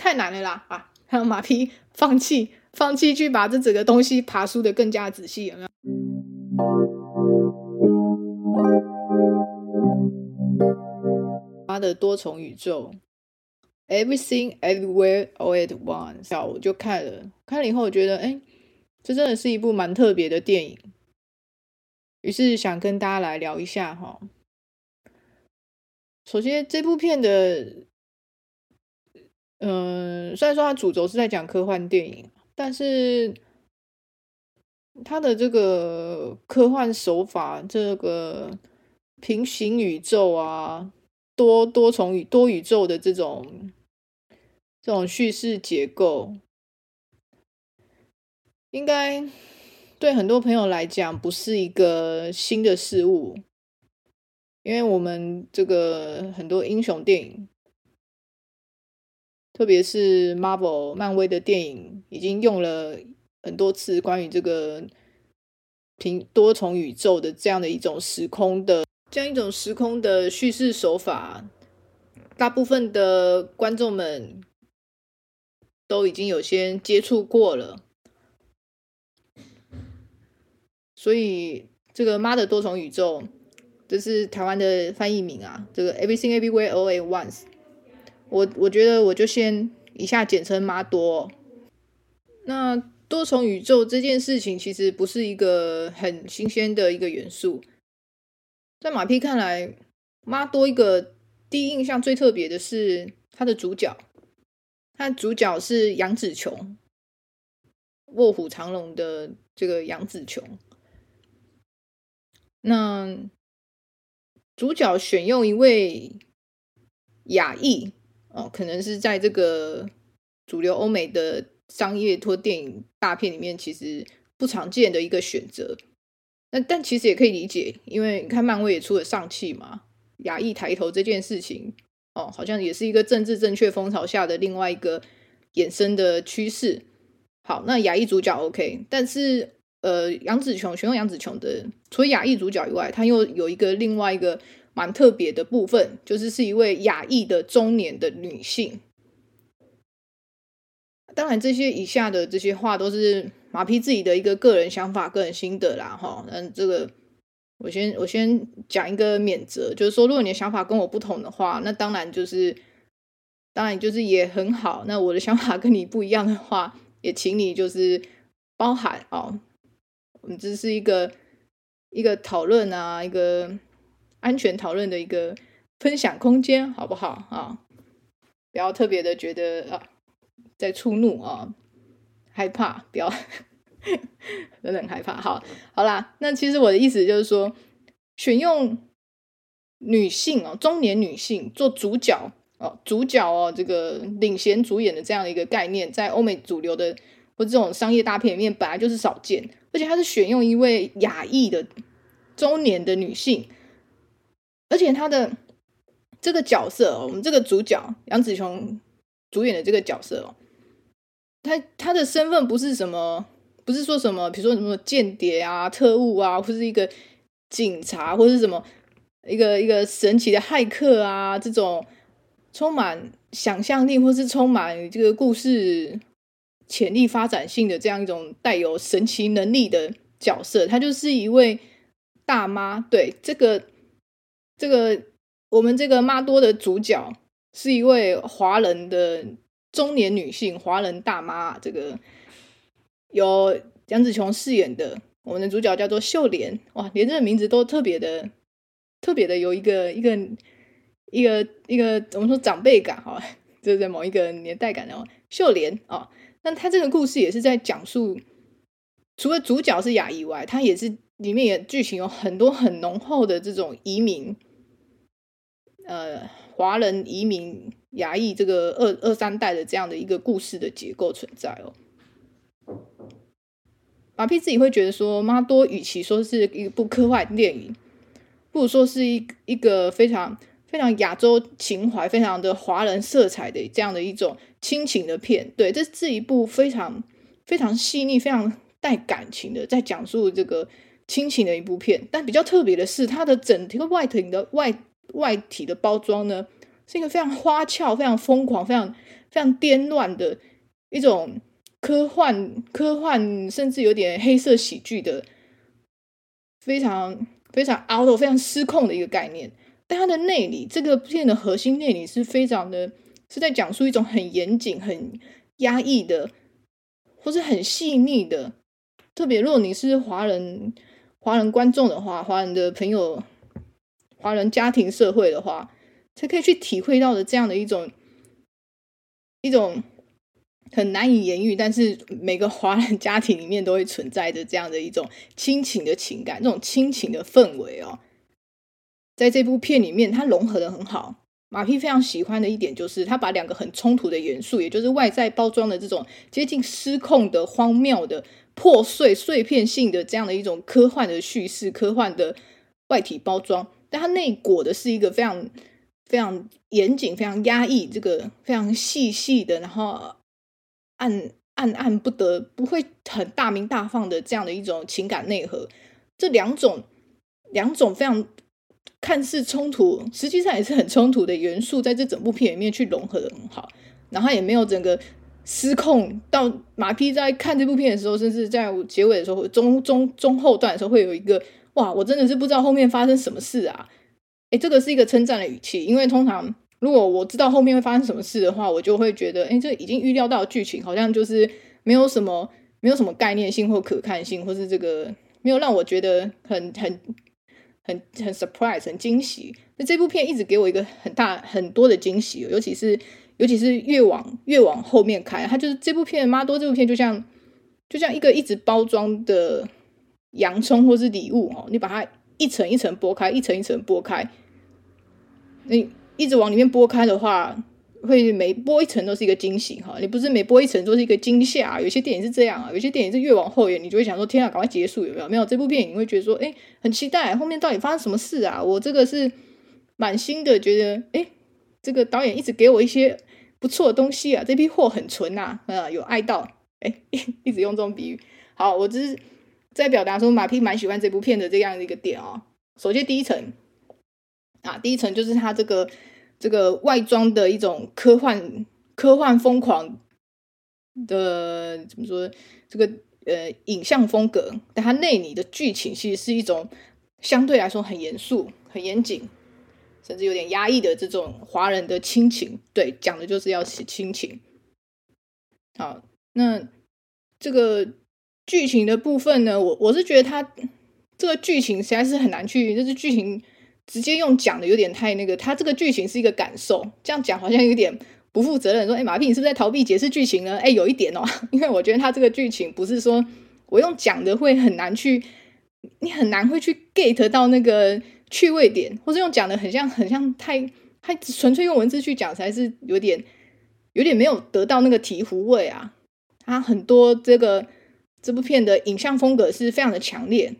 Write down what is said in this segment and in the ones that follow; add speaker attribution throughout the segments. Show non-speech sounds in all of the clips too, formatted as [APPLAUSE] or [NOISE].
Speaker 1: 太难了啦啊！还有马匹放弃，放弃去把这整个东西爬梳得更加仔细，有没有？妈的多重宇宙，Everything Everywhere All at Once，我就看了，看了以后我觉得，哎，这真的是一部蛮特别的电影，于是想跟大家来聊一下哈。首先，这部片的，嗯、虽然说它主轴是在讲科幻电影，但是它的这个科幻手法，这个平行宇宙啊，多多重宇多宇宙的这种这种叙事结构，应该对很多朋友来讲不是一个新的事物。因为我们这个很多英雄电影，特别是 Marvel 漫威的电影，已经用了很多次关于这个平多重宇宙的这样的一种时空的这样一种时空的叙事手法，大部分的观众们都已经有些接触过了，所以这个妈的多重宇宙。这是台湾的翻译名啊，这个 Everything Everywhere All at Once，我我觉得我就先以下简称妈多。那多重宇宙这件事情其实不是一个很新鲜的一个元素，在马屁看来，妈多一个第一印象最特别的是它的主角，它的主角是杨紫琼，《卧虎藏龙》的这个杨紫琼，那。主角选用一位亚裔哦，可能是在这个主流欧美的商业或电影大片里面，其实不常见的一个选择。那但其实也可以理解，因为你看漫威也出了上气嘛，亚裔抬头这件事情哦，好像也是一个政治正确风潮下的另外一个衍生的趋势。好，那亚裔主角 OK，但是。呃，杨紫琼选用杨紫琼的，除了亚裔主角以外，他又有一个另外一个蛮特别的部分，就是是一位亚裔的中年的女性。当然，这些以下的这些话都是马屁自己的一个个人想法、个人心得啦，哈。嗯，这个我先我先讲一个免责，就是说，如果你的想法跟我不同的话，那当然就是当然就是也很好。那我的想法跟你不一样的话，也请你就是包含哦。我们这是一个一个讨论啊，一个安全讨论的一个分享空间，好不好啊？不要特别的觉得啊，在触怒啊，害怕，不要，真的很害怕。好，好啦，那其实我的意思就是说，选用女性哦，中年女性做主角哦，主角哦，这个领衔主演的这样的一个概念，在欧美主流的或这种商业大片里面，本来就是少见。而且他是选用一位亚裔的中年的女性，而且他的这个角色，我们这个主角杨紫琼主演的这个角色哦，他他的身份不是什么，不是说什么，比如说什么间谍啊、特务啊，或是一个警察，或是什么一个一个神奇的骇客啊，这种充满想象力或是充满这个故事。潜力发展性的这样一种带有神奇能力的角色，他就是一位大妈。对，这个这个我们这个妈多的主角是一位华人的中年女性，华人大妈。这个由杨紫琼饰演的我们的主角叫做秀莲。哇，连这个名字都特别的特别的有一个一个一个一个怎么说长辈感哈，就是在某一个年代感哦，秀莲啊。那他这个故事也是在讲述，除了主角是亚裔外，他也是里面也剧情有很多很浓厚的这种移民，呃，华人移民牙裔这个二二三代的这样的一个故事的结构存在哦。马屁自己会觉得说，妈多与其说是一部科幻电影，不如说是一一个非常非常亚洲情怀、非常的华人色彩的这样的一种。亲情的片，对，这是一部非常非常细腻、非常带感情的，在讲述这个亲情的一部片。但比较特别的是，它的整体外体的外外体的包装呢，是一个非常花俏、非常疯狂、非常非常颠乱的一种科幻、科幻，甚至有点黑色喜剧的，非常非常 out、非常失控的一个概念。但它的内里，这个片的核心内里是非常的，是在讲述一种很严谨、很压抑的，或是很细腻的。特别，如果你是华人、华人观众的话，华人的朋友、华人家庭社会的话，才可以去体会到的这样的一种一种很难以言喻，但是每个华人家庭里面都会存在着这样的一种亲情的情感，这种亲情的氛围哦。在这部片里面，它融合的很好。马屁非常喜欢的一点就是，他把两个很冲突的元素，也就是外在包装的这种接近失控的、荒谬的、破碎、碎片性的这样的一种科幻的叙事、科幻的外体包装，但它内裹的是一个非常、非常严谨、非常压抑、这个非常细细的，然后暗暗暗不得不会很大鸣大放的这样的一种情感内核。这两种两种非常。看似冲突，实际上也是很冲突的元素，在这整部片里面去融合的很好。然后也没有整个失控到马屁在看这部片的时候，甚至在结尾的时候，中中中后段的时候，会有一个哇，我真的是不知道后面发生什么事啊！诶，这个是一个称赞的语气，因为通常如果我知道后面会发生什么事的话，我就会觉得，诶，这已经预料到剧情好像就是没有什么没有什么概念性或可看性，或是这个没有让我觉得很很。很很 surprise，很惊喜。那这部片一直给我一个很大很多的惊喜，尤其是尤其是越往越往后面开，它就是这部片《妈多》这部片就像就像一个一直包装的洋葱或是礼物哦，你把它一层一层剥开，一层一层剥开，你一直往里面剥开的话。会每播一层都是一个惊喜哈，你不是每播一层都是一个惊吓。有些电影是这样啊，有些电影是越往后演，你就会想说天啊，赶快结束有没有？没有这部电影你会觉得说，哎，很期待后面到底发生什么事啊？我这个是满心的觉得，哎，这个导演一直给我一些不错的东西啊，这批货很纯呐，啊，有爱到，哎，[LAUGHS] 一直用这种比喻。好，我只是在表达说马屁蛮喜欢这部片的这样的一个点哦。首先第一层啊，第一层就是他这个。这个外装的一种科幻、科幻疯狂的怎么说？这个呃影像风格，但它内里的剧情其实是一种相对来说很严肃、很严谨，甚至有点压抑的这种华人的亲情。对，讲的就是要写亲情。好，那这个剧情的部分呢，我我是觉得它这个剧情实在是很难去，就是剧情。直接用讲的有点太那个，他这个剧情是一个感受，这样讲好像有点不负责任。说，哎，马屁，你是不是在逃避解释剧情呢？哎，有一点哦，[LAUGHS] 因为我觉得他这个剧情不是说我用讲的会很难去，你很难会去 get 到那个趣味点，或者用讲的很像很像太太纯粹用文字去讲才是有点有点没有得到那个醍醐味啊。他很多这个这部片的影像风格是非常的强烈。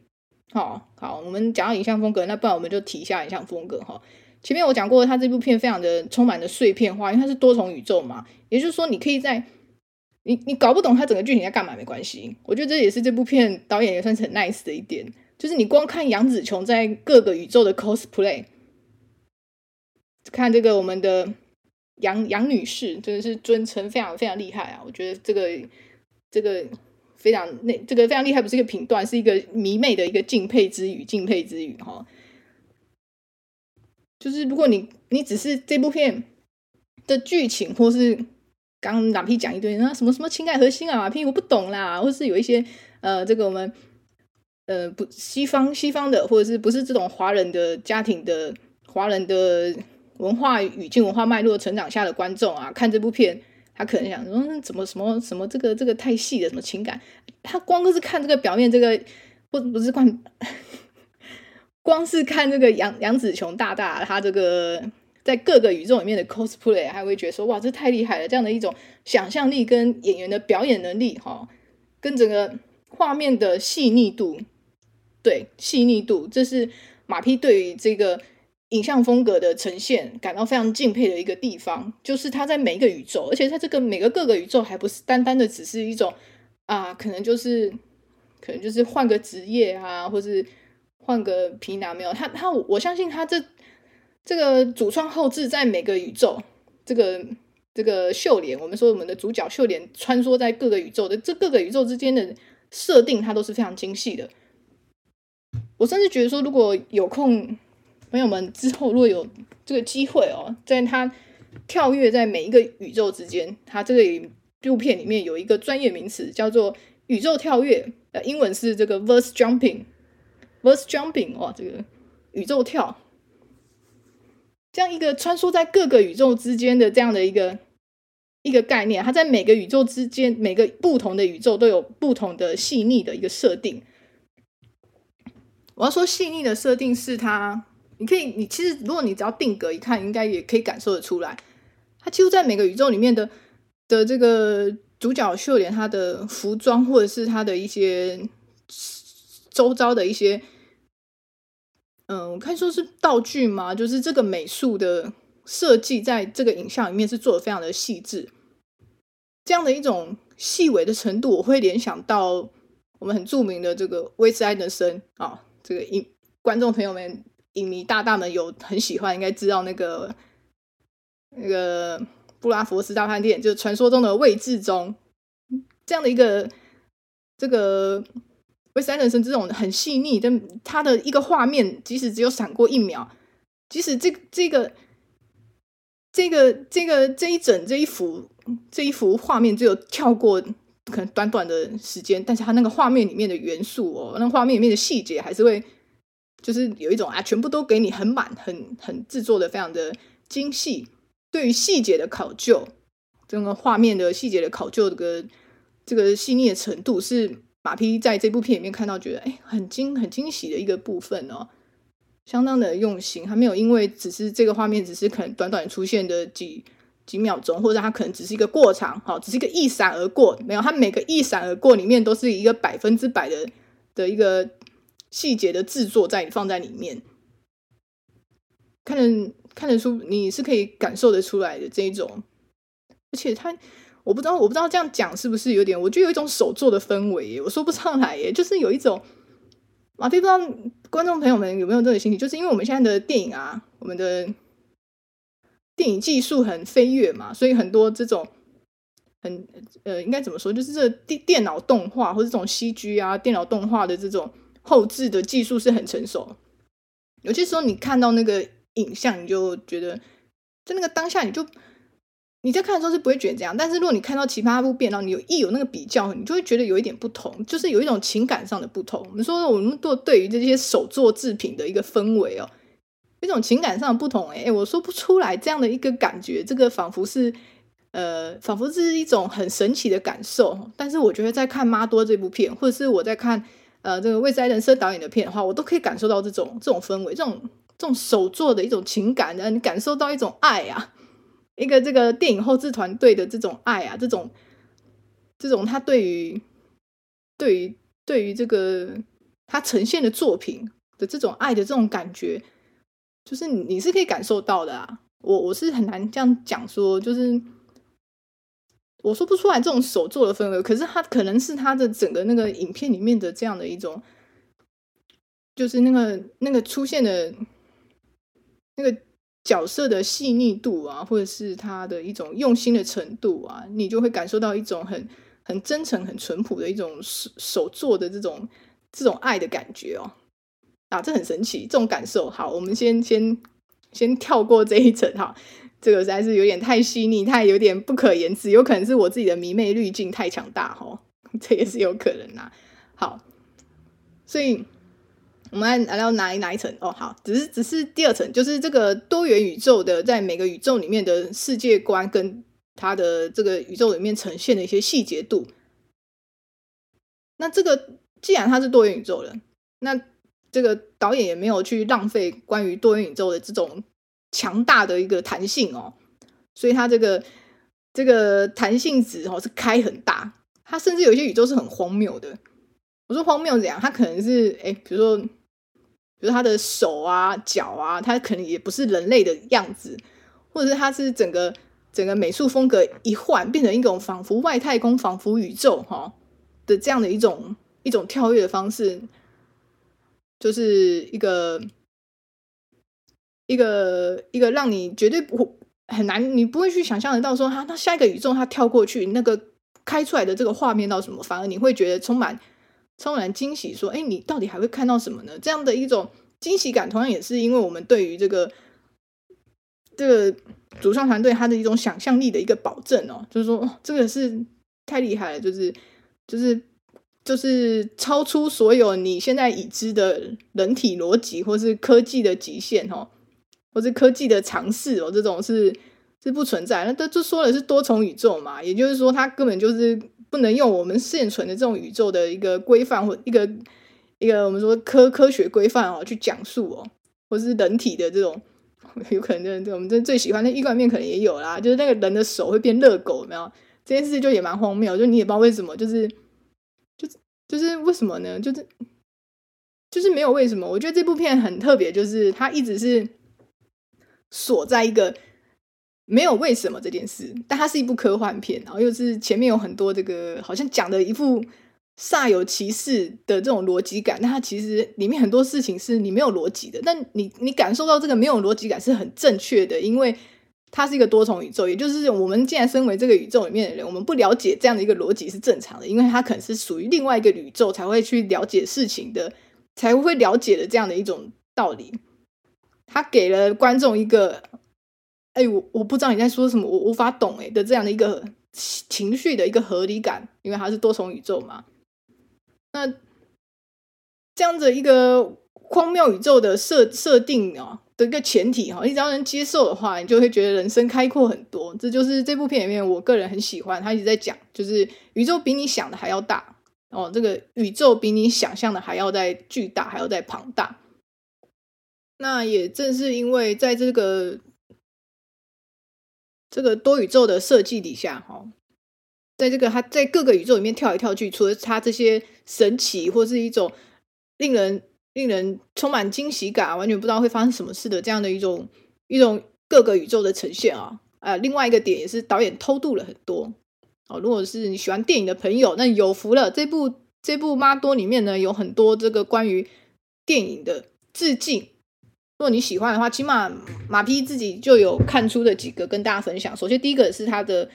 Speaker 1: 好好，我们讲到影像风格，那不然我们就提一下影像风格哈。前面我讲过，它这部片非常的充满了碎片化，因为它是多重宇宙嘛。也就是说，你可以在你你搞不懂它整个剧情在干嘛没关系。我觉得这也是这部片导演也算是很 nice 的一点，就是你光看杨紫琼在各个宇宙的 cosplay，看这个我们的杨杨女士真的是尊称非常非常厉害啊！我觉得这个这个。非常那这个非常厉害，不是一个评断，是一个迷妹的一个敬佩之语，敬佩之语哈。就是如果你你只是这部片的剧情，或是刚马屁讲一堆那什么什么情感核心啊，马屁我不懂啦，或是有一些呃这个我们呃不西方西方的，或者是不是这种华人的家庭的华人的文化语境文化脉络成长下的观众啊，看这部片。他可能想说，那怎么什么什么这个这个太细的什么情感，他光是看这个表面这个不不是光，光是看这个杨杨紫琼大大他这个在各个宇宙里面的 cosplay，还会觉得说哇，这太厉害了！这样的一种想象力跟演员的表演能力，哈，跟整个画面的细腻度，对细腻度，这是马屁对于这个。影像风格的呈现，感到非常敬佩的一个地方，就是他在每一个宇宙，而且在这个每个各个宇宙，还不是单单的只是一种啊，可能就是可能就是换个职业啊，或是换个皮囊，没有他他，我相信他这这个主创后置在每个宇宙，这个这个秀莲，我们说我们的主角秀莲穿梭在各个宇宙的这各个宇宙之间的设定，它都是非常精细的。我甚至觉得说，如果有空，朋友们之后如果有这个机会哦，在他跳跃在每一个宇宙之间，他这个纪录片里面有一个专业名词叫做宇宙跳跃，呃，英文是这个 verse jumping，verse jumping 哇，这个宇宙跳。这样一个穿梭在各个宇宙之间的这样的一个一个概念，它在每个宇宙之间，每个不同的宇宙都有不同的细腻的一个设定。我要说细腻的设定是它，你可以，你其实如果你只要定格一看，应该也可以感受得出来。它几乎在每个宇宙里面的的这个主角秀莲，她的服装或者是她的一些周遭的一些。嗯，我看说是道具嘛，就是这个美术的设计，在这个影像里面是做的非常的细致，这样的一种细微的程度，我会联想到我们很著名的这个威斯安德森啊，这个影观众朋友们、影迷大大们有很喜欢，应该知道那个那个布拉佛斯大饭店，就是传说中的位置中这样的一个这个。威斯安德森这种很细腻，但他的一个画面，即使只有闪过一秒，即使这这个这个这个这一整这一幅这一幅画面只有跳过可能短短的时间，但是他那个画面里面的元素哦，那画面里面的细节还是会就是有一种啊，全部都给你很满，很很制作的非常的精细，对于细节的考究，整个画面的细节的考究，这个这个细腻的程度是。马匹在这部片里面看到，觉得哎，很惊、很惊喜的一个部分哦，相当的用心。还没有因为只是这个画面，只是可能短短出现的几几秒钟，或者它可能只是一个过场，好，只是一个一闪而过。没有，它每个一闪而过里面都是一个百分之百的的一个细节的制作在放在里面，看得看得出，你是可以感受得出来的这一种，而且它。我不知道，我不知道这样讲是不是有点？我觉得有一种手作的氛围耶，我说不上来耶，就是有一种马屁，不知道观众朋友们有没有这个心理？就是因为我们现在的电影啊，我们的电影技术很飞跃嘛，所以很多这种很呃，应该怎么说？就是这电电脑动画或者这种 CG 啊，电脑动画的这种后置的技术是很成熟。有些时候你看到那个影像，你就觉得在那个当下你就。你在看的时候是不会觉得这样，但是如果你看到其他部片，然后你有一有那个比较，你就会觉得有一点不同，就是有一种情感上的不同。我们说我们对对于这些手作制品的一个氛围哦，一种情感上的不同，哎，我说不出来这样的一个感觉，这个仿佛是呃，仿佛是一种很神奇的感受。但是我觉得在看《妈多》这部片，或者是我在看呃这个魏斯安德森导演的片的话，我都可以感受到这种这种氛围，这种这种手作的一种情感，让你感受到一种爱啊。一个这个电影后制团队的这种爱啊，这种这种他对于对于对于这个他呈现的作品的这种爱的这种感觉，就是你是可以感受到的啊。我我是很难这样讲说，就是我说不出来这种手作的氛围，可是他可能是他的整个那个影片里面的这样的一种，就是那个那个出现的那个。角色的细腻度啊，或者是他的一种用心的程度啊，你就会感受到一种很很真诚、很淳朴的一种手手做的这种这种爱的感觉哦。啊，这很神奇，这种感受。好，我们先先先跳过这一层哈，这个实在是有点太细腻，太有点不可言辞，有可能是我自己的迷妹滤镜太强大哈，这也是有可能呐。好，所以。我们来聊哪一哪一层哦，好，只是只是第二层，就是这个多元宇宙的，在每个宇宙里面的世界观跟它的这个宇宙里面呈现的一些细节度。那这个既然它是多元宇宙了，那这个导演也没有去浪费关于多元宇宙的这种强大的一个弹性哦，所以它这个这个弹性值哦是开很大，它甚至有些宇宙是很荒谬的。我说荒谬怎样？它可能是哎，比如说。比如他的手啊、脚啊，他可能也不是人类的样子，或者是他是整个整个美术风格一换，变成一种仿佛外太空、仿佛宇宙哈的这样的一种一种跳跃的方式，就是一个一个一个让你绝对不很难，你不会去想象得到说，他那下一个宇宙他跳过去，那个开出来的这个画面到什么，反而你会觉得充满充满惊喜，说，哎，你到底还会看到什么呢？这样的一种惊喜感，同样也是因为我们对于这个这个主创团队他的一种想象力的一个保证哦，就是说，哦，这个是太厉害了，就是就是。就是超出所有你现在已知的人体逻辑，或是科技的极限哦，或是科技的尝试哦，这种是是不存在。那这就说的是多重宇宙嘛，也就是说，它根本就是不能用我们现存的这种宇宙的一个规范或一个一个我们说科科学规范哦去讲述哦，或是人体的这种有可能就我们这最喜欢的异观面可能也有啦，就是那个人的手会变热狗，有没有？这件事就也蛮荒谬，就你也不知道为什么，就是就是。就是为什么呢？就是就是没有为什么。我觉得这部片很特别，就是它一直是锁在一个没有为什么这件事，但它是一部科幻片，然后又是前面有很多这个好像讲的一副煞有其事的这种逻辑感，但它其实里面很多事情是你没有逻辑的，但你你感受到这个没有逻辑感是很正确的，因为。它是一个多重宇宙，也就是我们既然身为这个宇宙里面的人，我们不了解这样的一个逻辑是正常的，因为它可能是属于另外一个宇宙才会去了解事情的，才会了解的这样的一种道理。他给了观众一个，哎，我我不知道你在说什么，我无法懂哎的这样的一个情绪的一个合理感，因为它是多重宇宙嘛。那这样子一个荒谬宇宙的设设定啊。的一个前提哈，你只要能接受的话，你就会觉得人生开阔很多。这就是这部片里面我个人很喜欢，他一直在讲，就是宇宙比你想的还要大哦，这个宇宙比你想象的还要再巨大，还要再庞大。那也正是因为在这个这个多宇宙的设计底下，哈，在这个他在各个宇宙里面跳来跳去，除了他这些神奇或是一种令人。令人充满惊喜感，完全不知道会发生什么事的这样的一种一种各个宇宙的呈现啊！啊，另外一个点也是导演偷渡了很多哦。如果是你喜欢电影的朋友，那有福了。这部这部妈多里面呢，有很多这个关于电影的致敬。如果你喜欢的话，起码马匹自己就有看出的几个跟大家分享。首先，第一个是他的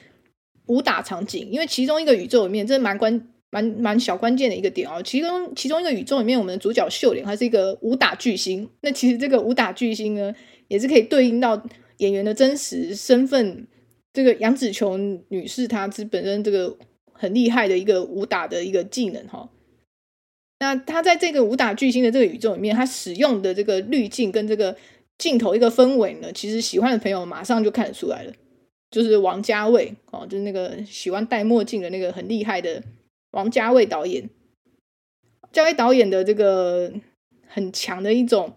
Speaker 1: 武打场景，因为其中一个宇宙里面，这蛮关。蛮蛮小关键的一个点哦，其中其中一个宇宙里面，我们的主角秀莲还是一个武打巨星。那其实这个武打巨星呢，也是可以对应到演员的真实身份。这个杨紫琼女士，她是本身这个很厉害的一个武打的一个技能哈。那他在这个武打巨星的这个宇宙里面，他使用的这个滤镜跟这个镜头一个氛围呢，其实喜欢的朋友马上就看得出来了，就是王家卫哦，就是那个喜欢戴墨镜的那个很厉害的。王家卫导演，家卫导演的这个很强的一种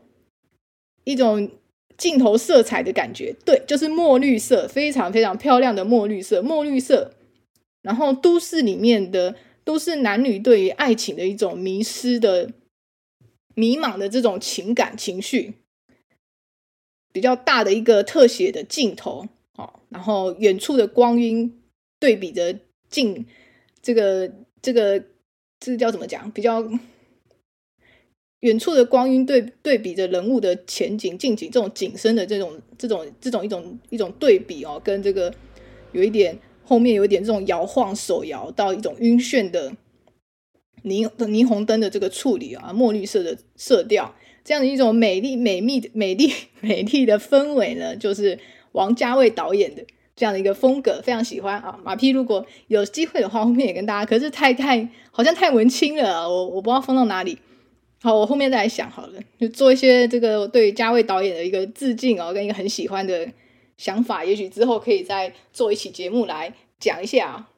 Speaker 1: 一种镜头色彩的感觉，对，就是墨绿色，非常非常漂亮的墨绿色，墨绿色。然后都市里面的都是男女对于爱情的一种迷失的迷茫的这种情感情绪，比较大的一个特写的镜头，哦，然后远处的光晕对比着近这个。这个这个叫怎么讲？比较远处的光晕对对比着人物的前景、近景这种景深的这种这种这种一种一种对比哦，跟这个有一点后面有点这种摇晃手摇到一种晕眩的霓霓虹灯的这个处理啊，墨绿色的色调，这样的一种美丽 [LAUGHS] 美丽美丽 [LAUGHS] 美丽的氛围呢，就是王家卫导演的。这样的一个风格非常喜欢啊，马匹如果有机会的话，后面也跟大家。可是太太好像太文青了，我我不知道放到哪里。好，我后面再来想好了，就做一些这个对家卫导演的一个致敬哦，跟一个很喜欢的想法，也许之后可以再做一期节目来讲一下。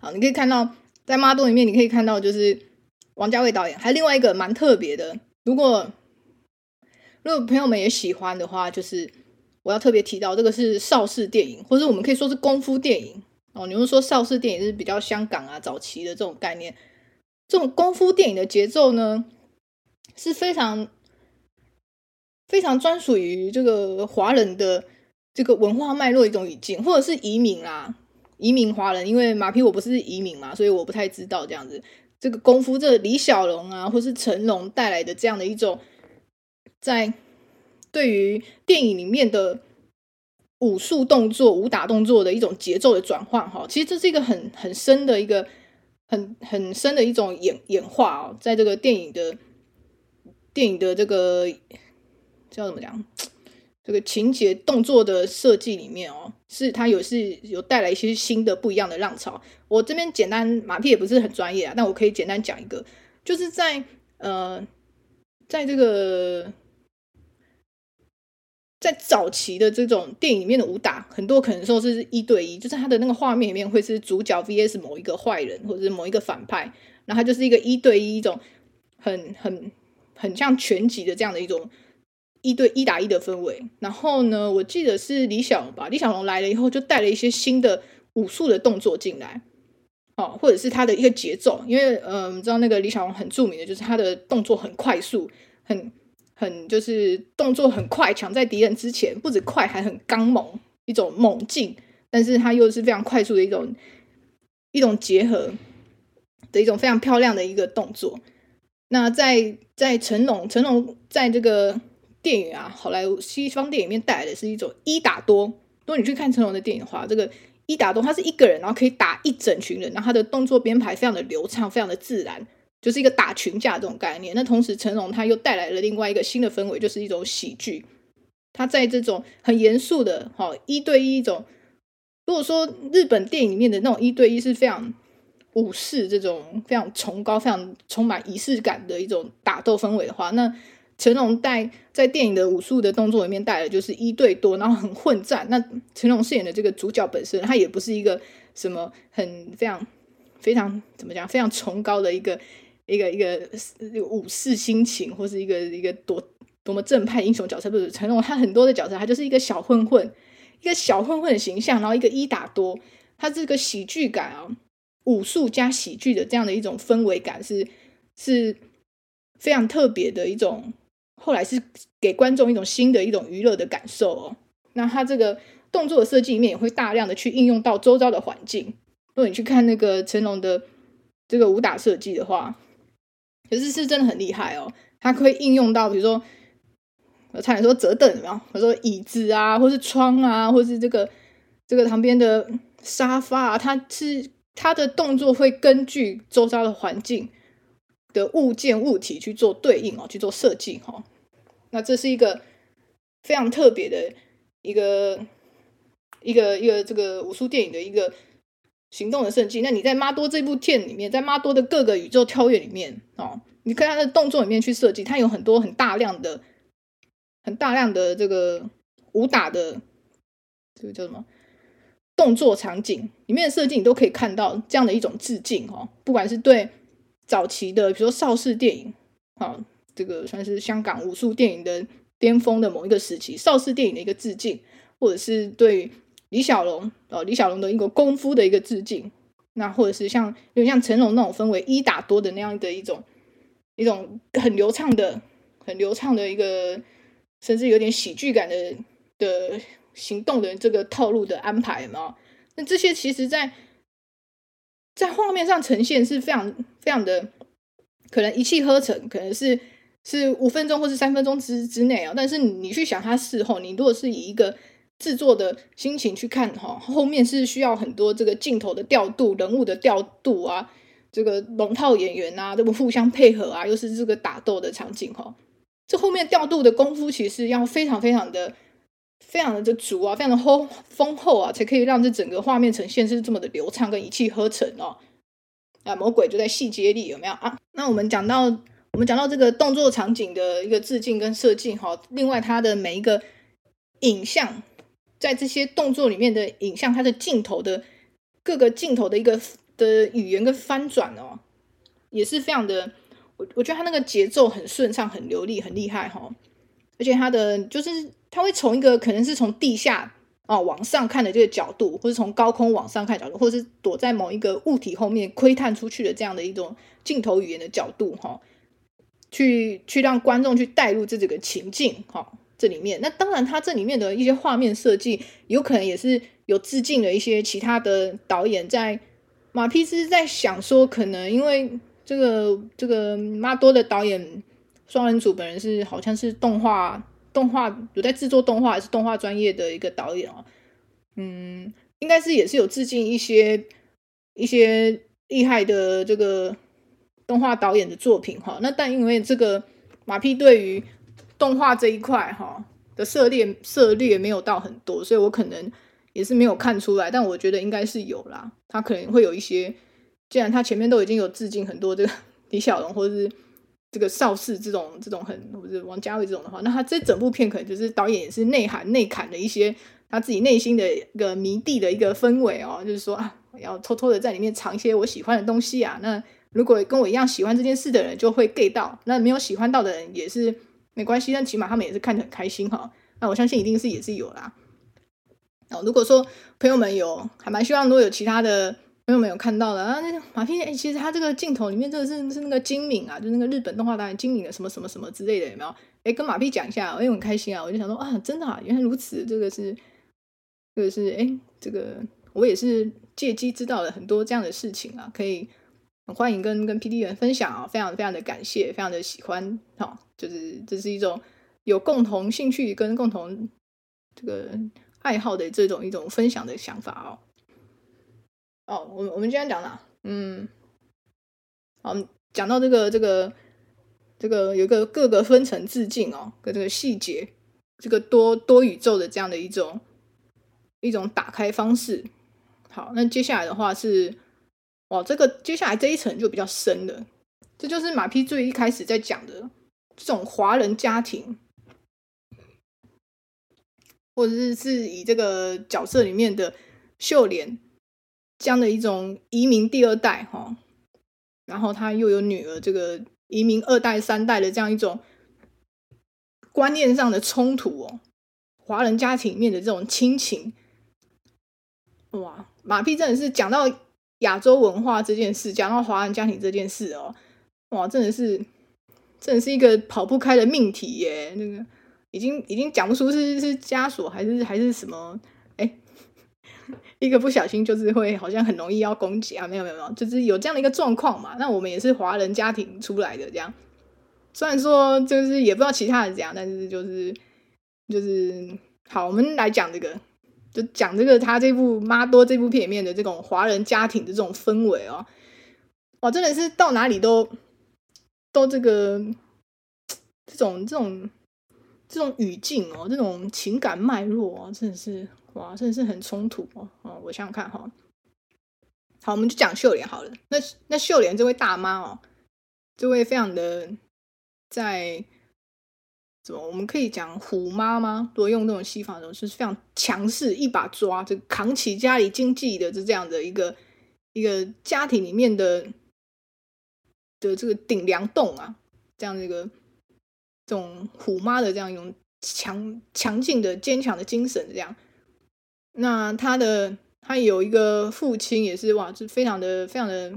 Speaker 1: 好，你可以看到在妈多里面，你可以看到就是王家卫导演，还有另外一个蛮特别的，如果。如果朋友们也喜欢的话，就是我要特别提到这个是邵氏电影，或者我们可以说是功夫电影哦。你们说邵氏电影是比较香港啊早期的这种概念，这种功夫电影的节奏呢是非常非常专属于这个华人的这个文化脉络一种语境，或者是移民啦，移民华人。因为马匹我不是移民嘛，所以我不太知道这样子。这个功夫，这个李小龙啊，或是成龙带来的这样的一种。在对于电影里面的武术动作、武打动作的一种节奏的转换，哈，其实这是一个很很深的一个很很深的一种演演化哦，在这个电影的电影的这个叫怎么讲？这个情节动作的设计里面哦，是它有是有带来一些新的不一样的浪潮。我这边简单马屁也不是很专业啊，但我可以简单讲一个，就是在呃，在这个在早期的这种电影里面的武打，很多可能说是一对一，就是它的那个画面里面会是主角 VS 某一个坏人或者是某一个反派，然后它就是一个一对一一种很很很像拳击的这样的一种。一对一打一的氛围，然后呢，我记得是李小龙吧。李小龙来了以后，就带了一些新的武术的动作进来，哦，或者是他的一个节奏。因为，嗯、你知道那个李小龙很著名的就是他的动作很快速，很很就是动作很快，抢在敌人之前，不止快，还很刚猛，一种猛劲。但是他又是非常快速的一种一种结合的一种非常漂亮的一个动作。那在在成龙，成龙在这个。电影啊，好莱坞西方电影里面带来的是一种一打多。如果你去看成龙的电影的话，这个一打多，他是一个人，然后可以打一整群人，然后他的动作编排非常的流畅，非常的自然，就是一个打群架这种概念。那同时，成龙他又带来了另外一个新的氛围，就是一种喜剧。他在这种很严肃的哈一对一一种，如果说日本电影里面的那种一对一是非常武士这种非常崇高、非常充满仪式感的一种打斗氛围的话，那成龙带在电影的武术的动作里面带的就是一对多，然后很混战。那成龙饰演的这个主角本身，他也不是一个什么很非常非常怎么讲非常崇高的一个一个一个武士心情，或是一个一个多多么正派英雄角色。不是成龙，他很多的角色，他就是一个小混混，一个小混混的形象，然后一个一打多，他这个喜剧感啊，武术加喜剧的这样的一种氛围感是是非常特别的一种。后来是给观众一种新的一种娱乐的感受哦。那他这个动作的设计里面也会大量的去应用到周遭的环境。如果你去看那个成龙的这个武打设计的话，其实是真的很厉害哦。它可以应用到，比如说我差点说折凳，有没有？我说椅子啊，或是窗啊，或是这个这个旁边的沙发啊，它是它的动作会根据周遭的环境的物件物体去做对应哦，去做设计哈。那这是一个非常特别的一个一个一个这个武术电影的一个行动的设计。那你在妈多这部片里面，在妈多的各个宇宙跳跃里面哦，你看他的动作里面去设计，它有很多很大量的、很大量的这个武打的这个叫什么动作场景里面的设计，你都可以看到这样的一种致敬哦，不管是对早期的，比如说邵氏电影啊。这个算是香港武术电影的巅峰的某一个时期，邵氏电影的一个致敬，或者是对李小龙哦，李小龙的一个功夫的一个致敬，那或者是像有点像成龙那种分为一打多的那样的一种一种很流畅的、很流畅的一个，甚至有点喜剧感的的行动的这个套路的安排嘛？那这些其实在在画面上呈现是非常非常的可能一气呵成，可能是。是五分钟或是三分钟之之内啊，但是你去想它事后，你如果是以一个制作的心情去看哈，后面是需要很多这个镜头的调度、人物的调度啊，这个龙套演员啊，这么互相配合啊，又是这个打斗的场景哈，这后面调度的功夫其实要非常非常的、非常的这足啊，非常的丰丰厚啊，才可以让这整个画面呈现是这么的流畅跟一气呵成哦。啊，魔鬼就在细节里，有没有啊？那我们讲到。我们讲到这个动作场景的一个致敬跟设计哈，另外它的每一个影像，在这些动作里面的影像，它的镜头的各个镜头的一个的语言跟翻转哦，也是非常的，我我觉得它那个节奏很顺畅、很流利、很厉害哈，而且它的就是它会从一个可能是从地下啊往上看的这个角度，或是从高空往上看角度，或者是躲在某一个物体后面窥探出去的这样的一种镜头语言的角度哈。去去让观众去带入这几个情境，哈，这里面那当然，它这里面的一些画面设计，有可能也是有致敬了一些其他的导演。在马匹兹在想说，可能因为这个这个妈多的导演双人组本人是好像是动画动画有在制作动画还是动画专业的一个导演哦，嗯，应该是也是有致敬一些一些厉害的这个动画导演的作品哈。那但因为这个马屁对于动画这一块哈的涉猎涉猎没有到很多，所以我可能也是没有看出来。但我觉得应该是有啦，他可能会有一些，既然他前面都已经有致敬很多这个李小龙或者是。这个邵氏这种这种很，或者王家卫这种的话，那他这整部片可能就是导演也是内涵内砍的一些他自己内心的一个迷弟的一个氛围哦，就是说啊，我要偷偷的在里面藏一些我喜欢的东西啊。那如果跟我一样喜欢这件事的人就会 get 到，那没有喜欢到的人也是没关系，但起码他们也是看得很开心哈。那我相信一定是也是有啦。哦，如果说朋友们有还蛮希望如果有其他的。朋友没有看到了啊？那马屁，哎，其实他这个镜头里面真的是是那个精明啊，就那个日本动画导演精明的什么什么什么之类的，有没有？哎，跟马屁讲一下，我也很开心啊！我就想说啊，真的啊，原来如此，这个是，这个是，哎，这个我也是借机知道了很多这样的事情啊，可以很欢迎跟跟 PD 员分享啊，非常非常的感谢，非常的喜欢，哈、哦，就是这是一种有共同兴趣跟共同这个爱好的这种一种分享的想法哦。哦，我们我们今天讲了，嗯，好，讲到这个这个这个有一个各个分层致敬哦，跟这个细节，这个多多宇宙的这样的一种一种打开方式。好，那接下来的话是，哇，这个接下来这一层就比较深了，这就是马屁最一开始在讲的这种华人家庭，或者是是以这个角色里面的秀莲。这样的一种移民第二代哈，然后他又有女儿，这个移民二代三代的这样一种观念上的冲突哦，华人家庭里面的这种亲情，哇，马屁真的是讲到亚洲文化这件事，讲到华人家庭这件事哦，哇，真的是真的是一个跑不开的命题耶，那个已经已经讲不出是是枷锁还是还是什么。一个不小心就是会好像很容易要攻击啊，没有没有没有，就是有这样的一个状况嘛。那我们也是华人家庭出来的，这样虽然说就是也不知道其他人怎样，但是就是就是好，我们来讲这个，就讲这个他这部《妈多》这部片里面的这种华人家庭的这种氛围哦，哇，真的是到哪里都都这个这种这种这种语境哦，这种情感脉络哦，真的是。哇，真的是很冲突哦！哦，我想想看哈，好，我们就讲秀莲好了。那那秀莲这位大妈哦，这位非常的在怎么，我们可以讲虎妈吗？如果用那种西方的，就是非常强势，一把抓，就扛起家里经济的，就这样的一个一个家庭里面的的这个顶梁洞啊，这样的一个这种虎妈的这样一种强强劲的坚强的精神，这样。那他的他有一个父亲，也是哇，是非常的非常的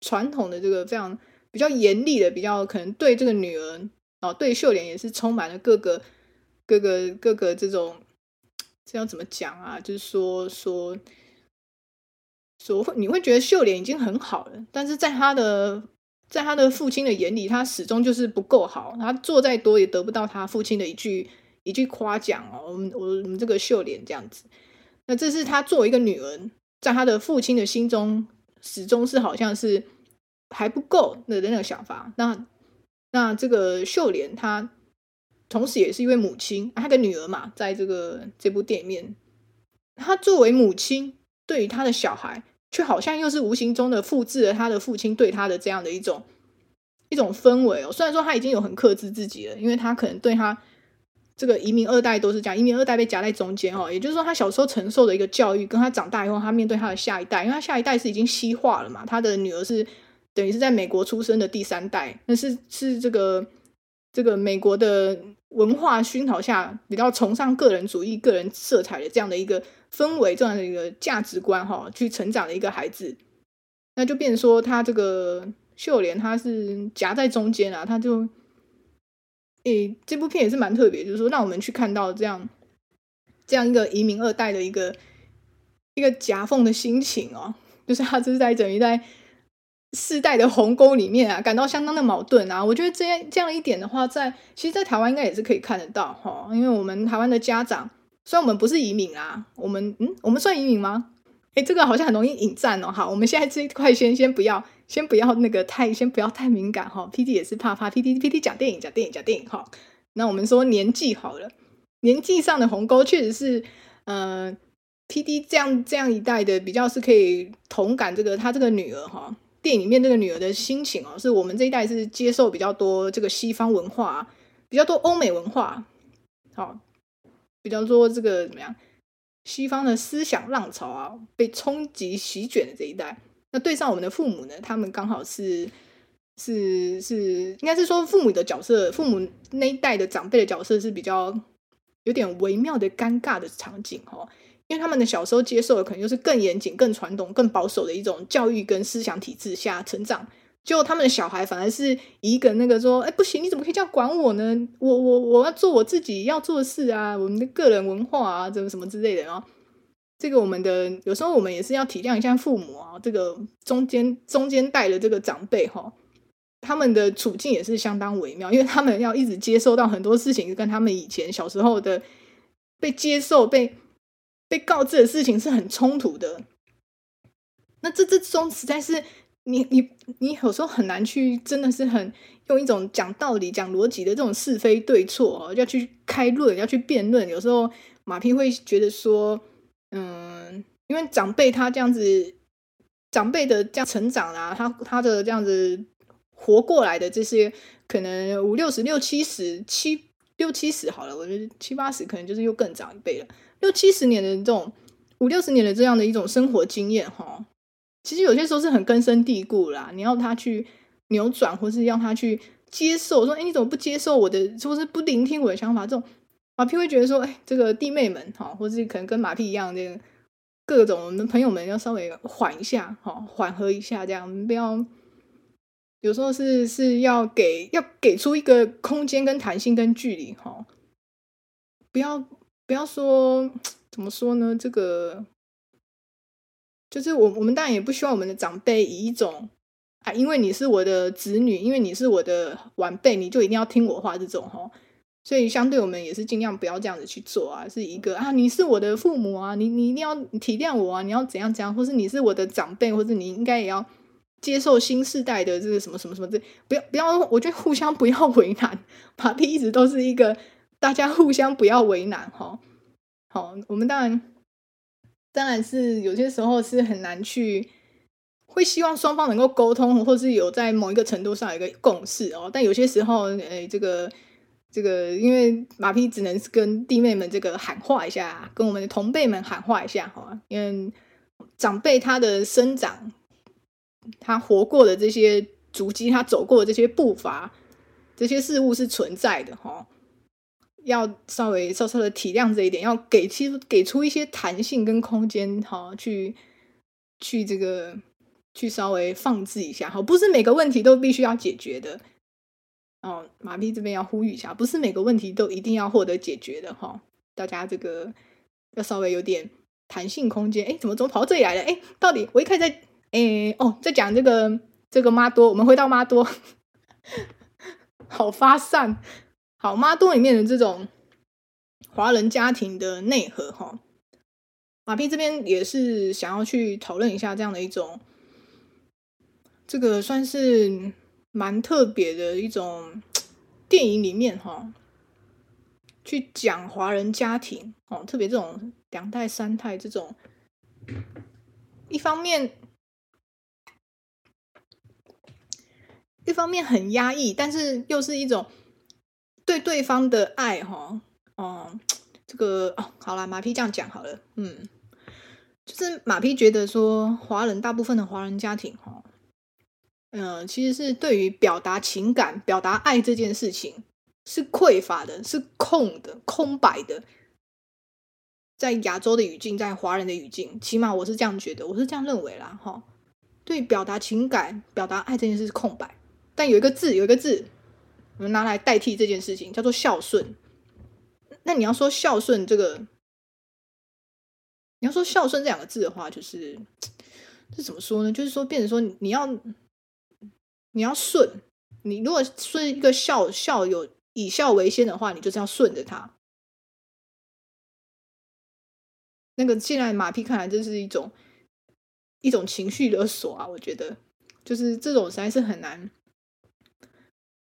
Speaker 1: 传统的这个非常比较严厉的，比较可能对这个女儿哦，对秀莲也是充满了各个各个各个这种这要怎么讲啊？就是说说说，你会觉得秀莲已经很好了，但是在他的在他的父亲的眼里，他始终就是不够好，他做再多也得不到他父亲的一句。一句夸奖哦，我们我们这个秀莲这样子，那这是他作为一个女儿，在他的父亲的心中，始终是好像是还不够的那个想法。那那这个秀莲，她同时也是一位母亲，她的女儿嘛，在这个这部电影面，她作为母亲，对于她的小孩，却好像又是无形中的复制了她的父亲对她的这样的一种一种氛围哦。虽然说她已经有很克制自己了，因为她可能对她。这个移民二代都是这样，移民二代被夹在中间哦，也就是说，他小时候承受的一个教育，跟他长大以后，他面对他的下一代，因为他下一代是已经西化了嘛，他的女儿是等于是在美国出生的第三代，那是是这个这个美国的文化熏陶下比较崇尚个人主义、个人色彩的这样的一个氛围，这样的一个价值观哈，去成长的一个孩子，那就变成说，他这个秀莲他是夹在中间啊，他就。诶，这部片也是蛮特别，就是说让我们去看到这样这样一个移民二代的一个一个夹缝的心情哦，[LAUGHS] 就是他就是在等于在世代的鸿沟里面啊，感到相当的矛盾啊。我觉得这样这样一点的话，在其实，在台湾应该也是可以看得到哈，因为我们台湾的家长，虽然我们不是移民啊，我们嗯，我们算移民吗？哎，这个好像很容易引战哦。好，我们现在这一块先先不要，先不要那个太，[LAUGHS] 先不要太敏感哈。P D 也是怕怕，P D P D 讲电影讲电影讲电影哈。那我们说年纪好了，年纪上的鸿沟确实是，呃，P D 这样这样一代的比较是可以同感这个他这个女儿哈。电影里面这个女儿的心情哦，是我们这一代是接受比较多这个西方文化，比较多欧美文化，好，比较多这个怎么样？西方的思想浪潮啊，被冲击席卷的这一代，那对上我们的父母呢？他们刚好是是是，应该是说父母的角色，父母那一代的长辈的角色是比较有点微妙的尴尬的场景哦。因为他们的小时候接受的可能就是更严谨、更传统、更保守的一种教育跟思想体制下成长，结果他们的小孩反而是一个那个说：“哎，不行，你怎么可以这样管我呢？我我我要做我自己要做的事啊，我们的个人文化啊，怎么什么之类的啊。”这个我们的有时候我们也是要体谅一下父母啊，这个中间中间带的这个长辈哈，他们的处境也是相当微妙，因为他们要一直接受到很多事情，跟他们以前小时候的被接受被。被告知的事情是很冲突的，那这这中实在是你你你有时候很难去，真的是很用一种讲道理、讲逻辑的这种是非对错哦，要去开论，要去辩论。有时候马屁会觉得说，嗯，因为长辈他这样子，长辈的这样成长啊，他他的这样子活过来的这些，可能五六十、六七十、七六七十好了，我觉得七八十可能就是又更长一辈了。六七十年的这种五六十年的这样的一种生活经验哈，其实有些时候是很根深蒂固啦。你要他去扭转，或是要他去接受，说：“哎，你怎么不接受我的？或是不聆听我的想法？”这种马屁会觉得说：“哎，这个弟妹们哈，或是可能跟马屁一样的各种我们的朋友们，要稍微缓一下哈，缓和一下，这样不要有时候是是要给要给出一个空间跟弹性跟距离哈，不要。”不要说怎么说呢？这个就是我我们当然也不希望我们的长辈以一种啊，因为你是我的子女，因为你是我的晚辈，你就一定要听我话这种哈。所以相对我们也是尽量不要这样子去做啊。是一个啊，你是我的父母啊，你你一定要体谅我啊，你要怎样怎样，或是你是我的长辈，或者你应该也要接受新世代的这个什么什么什么这，不要不要，我觉得互相不要 [LAUGHS] 为难，马屁一直都是一个。大家互相不要为难哈，好，我们当然当然是有些时候是很难去，会希望双方能够沟通，或是有在某一个程度上有一个共识哦。但有些时候，哎，这个这个，因为马屁只能跟弟妹们这个喊话一下，跟我们的同辈们喊话一下哈，因为长辈他的生长，他活过的这些足迹，他走过的这些步伐，这些事物是存在的哈。要稍微稍稍的体谅这一点，要给其给出一些弹性跟空间，哈，去去这个去稍微放置一下，哈，不是每个问题都必须要解决的。哦，马屁这边要呼吁一下，不是每个问题都一定要获得解决的，哈，大家这个要稍微有点弹性空间。哎，怎么怎么跑到这里来了？哎，到底我一开始在，哎，哦，在讲这个这个妈多，我们回到妈多，[LAUGHS] 好发散。好，妈多里面的这种华人家庭的内核，哈，马屁这边也是想要去讨论一下这样的一种，这个算是蛮特别的一种电影里面，哈，去讲华人家庭，哦，特别这种两代三代这种，一方面一方面很压抑，但是又是一种。对对方的爱，哈，哦，这个哦，好啦，马屁这样讲好了，嗯，就是马屁觉得说，华人大部分的华人家庭，哈，嗯，其实是对于表达情感、表达爱这件事情是匮乏的，是空的、空白的。在亚洲的语境，在华人的语境，起码我是这样觉得，我是这样认为啦，哈。对表达情感、表达爱这件事是空白，但有一个字，有一个字。我们拿来代替这件事情，叫做孝顺。那你要说孝顺这个，你要说孝顺这两个字的话，就是 [TSK] 这怎么说呢？就是说，变成说你要你要顺。你如果顺一个孝孝有以孝为先的话，你就是要顺着他。那个现在马屁看来这是一种一种情绪勒索啊，我觉得就是这种实在是很难。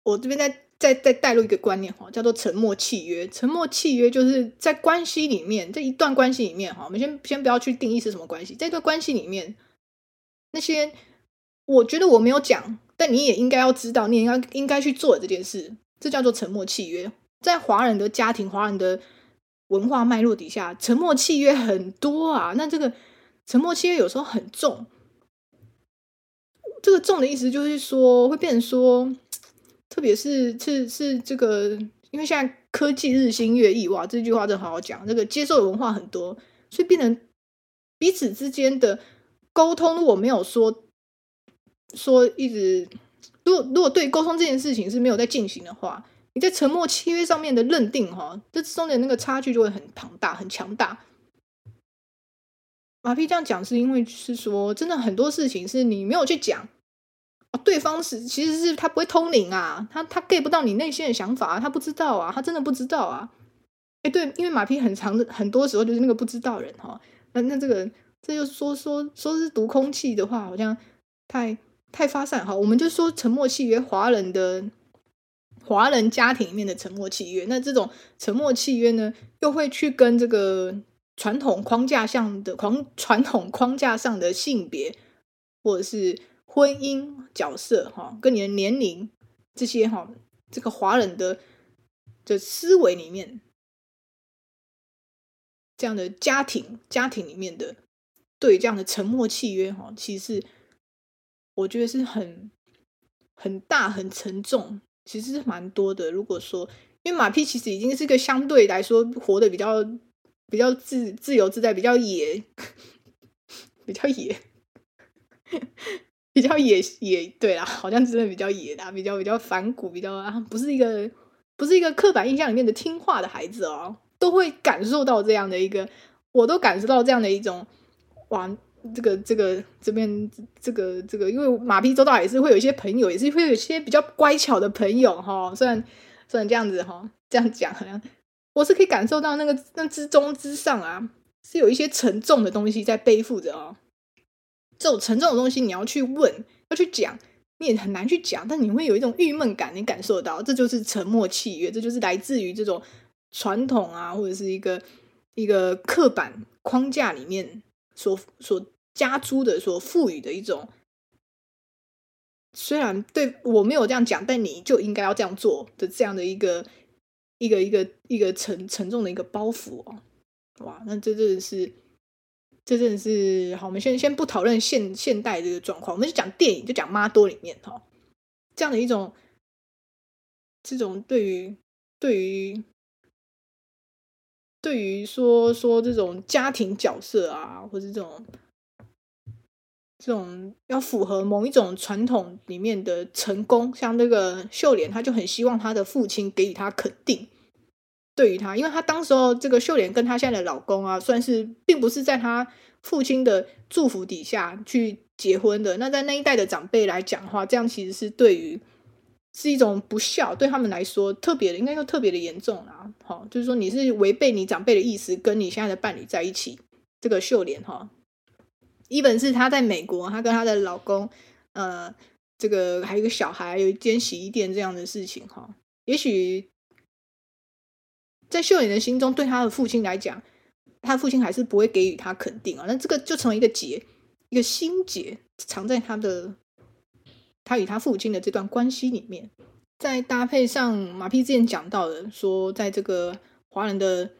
Speaker 1: 我这边再再再带入一个观念哈，叫做沉默契约。沉默契约就是在关系里面，这一段关系里面哈，我们先先不要去定义是什么关系，在这段关系里面，那些我觉得我没有讲，但你也应该要知道，你也应该应该去做这件事，这叫做沉默契约。在华人的家庭、华人的文化脉络底下，沉默契约很多啊。那这个沉默契约有时候很重，这个重的意思就是说，会变成说。特别是是是这个，因为现在科技日新月异，哇，这句话真好好讲。这个接受的文化很多，所以变成彼此之间的沟通，如果没有说说一直，如果如果对沟通这件事情是没有在进行的话，你在沉默契约上面的认定，哈，这中间那个差距就会很庞大、很强大。马屁这样讲是因为是说，真的很多事情是你没有去讲。对方是其实是他不会通灵啊，他他 get 不到你内心的想法啊，他不知道啊，他真的不知道啊。哎，对，因为马屁很长的，很多时候就是那个不知道人哈。那那这个这就是说说说是读空气的话，好像太太发散哈。我们就说沉默契约，华人的华人家庭里面的沉默契约。那这种沉默契约呢，又会去跟这个传统框架上的框传统框架上的性别或者是。婚姻角色哈，跟你的年龄这些哈，这个华人的的思维里面，这样的家庭家庭里面的对这样的沉默契约哈，其实我觉得是很很大很沉重，其实是蛮多的。如果说，因为马屁其实已经是个相对来说活得比较比较自自由自在，比较野，[LAUGHS] 比较野。[LAUGHS] 比较野野，对啦，好像真的比较野啦，比较比较反骨，比较啊，不是一个不是一个刻板印象里面的听话的孩子哦，都会感受到这样的一个，我都感受到这样的一种，哇，这个这个这边这个这个，因为马屁周到也是会有一些朋友，也是会有一些比较乖巧的朋友哈，虽然虽然这样子哈，这样讲好像我是可以感受到那个那之中之上啊，是有一些沉重的东西在背负着哦。这种沉重的东西，你要去问，要去讲，你也很难去讲。但你会有一种郁闷感，你感受到，这就是沉默契约，这就是来自于这种传统啊，或者是一个一个刻板框架里面所所加诸的、所赋予的一种。虽然对我没有这样讲，但你就应该要这样做的这样的一个一个一个一个沉沉重的一个包袱哦。哇，那这真的是。这真的是好，我们先先不讨论现现代这个状况，我们就讲电影，就讲《妈多》里面哈，这样的一种，这种对于对于对于说说这种家庭角色啊，或者这种这种要符合某一种传统里面的成功，像那个秀莲，他就很希望他的父亲给予他肯定。对于他，因为他当时候这个秀莲跟他现在的老公啊，算是并不是在他父亲的祝福底下去结婚的。那在那一代的长辈来讲的话，这样其实是对于是一种不孝，对他们来说特别的，应该说特别的严重啊。好，就是说你是违背你长辈的意思，跟你现在的伴侣在一起。这个秀莲哈，一本是她在美国，她跟她的老公，呃，这个还有一个小孩，有一间洗衣店这样的事情哈，也许。在秀莲的心中，对她的父亲来讲，她父亲还是不会给予他肯定啊。那这个就成为一个结，一个心结，藏在她的他与他父亲的这段关系里面。再搭配上马屁之前讲到的，说在这个华人的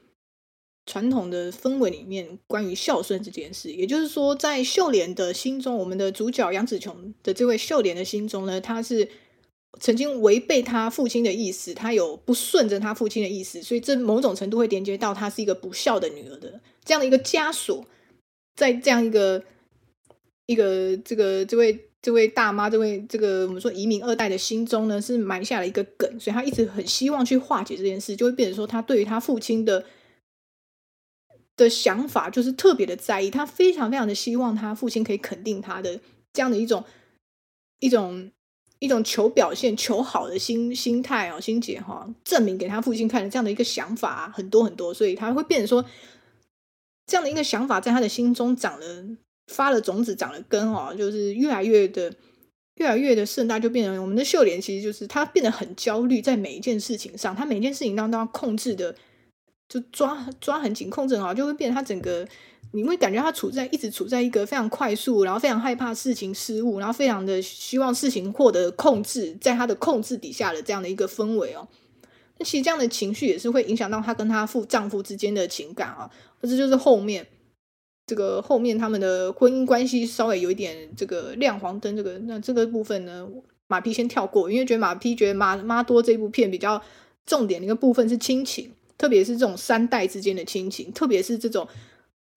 Speaker 1: 传统的氛围里面，关于孝顺这件事，也就是说，在秀莲的心中，我们的主角杨紫琼的这位秀莲的心中呢，他是。曾经违背他父亲的意思，他有不顺着他父亲的意思，所以这某种程度会连接到他是一个不孝的女儿的这样的一个枷锁，在这样一个一个这个这位这位大妈，这位这个我们说移民二代的心中呢，是埋下了一个梗，所以他一直很希望去化解这件事，就会变成说他对于他父亲的的想法就是特别的在意，他非常非常的希望他父亲可以肯定他的这样的一种一种。一种求表现、求好的心心态哦，心结哈，证明给他父亲看的这样的一个想法，很多很多，所以他会变成说，这样的一个想法在他的心中长了、发了种子、长了根哦，就是越来越的、越来越的盛大，就变成我们的秀莲，其实就是他变得很焦虑，在每一件事情上，他每一件事情当中要控制的，就抓抓很紧，控制好，就会变成他整个。你会感觉他处在一直处在一个非常快速，然后非常害怕事情失误，然后非常的希望事情获得控制，在他的控制底下的这样的一个氛围哦。那其实这样的情绪也是会影响到她跟她夫丈夫之间的情感啊。或者就是后面这个后面他们的婚姻关系稍微有一点这个亮黄灯，这个那这个部分呢，马匹先跳过，因为觉得马匹觉得妈妈多这部片比较重点的一个部分是亲情，特别是这种三代之间的亲情，特别是这种。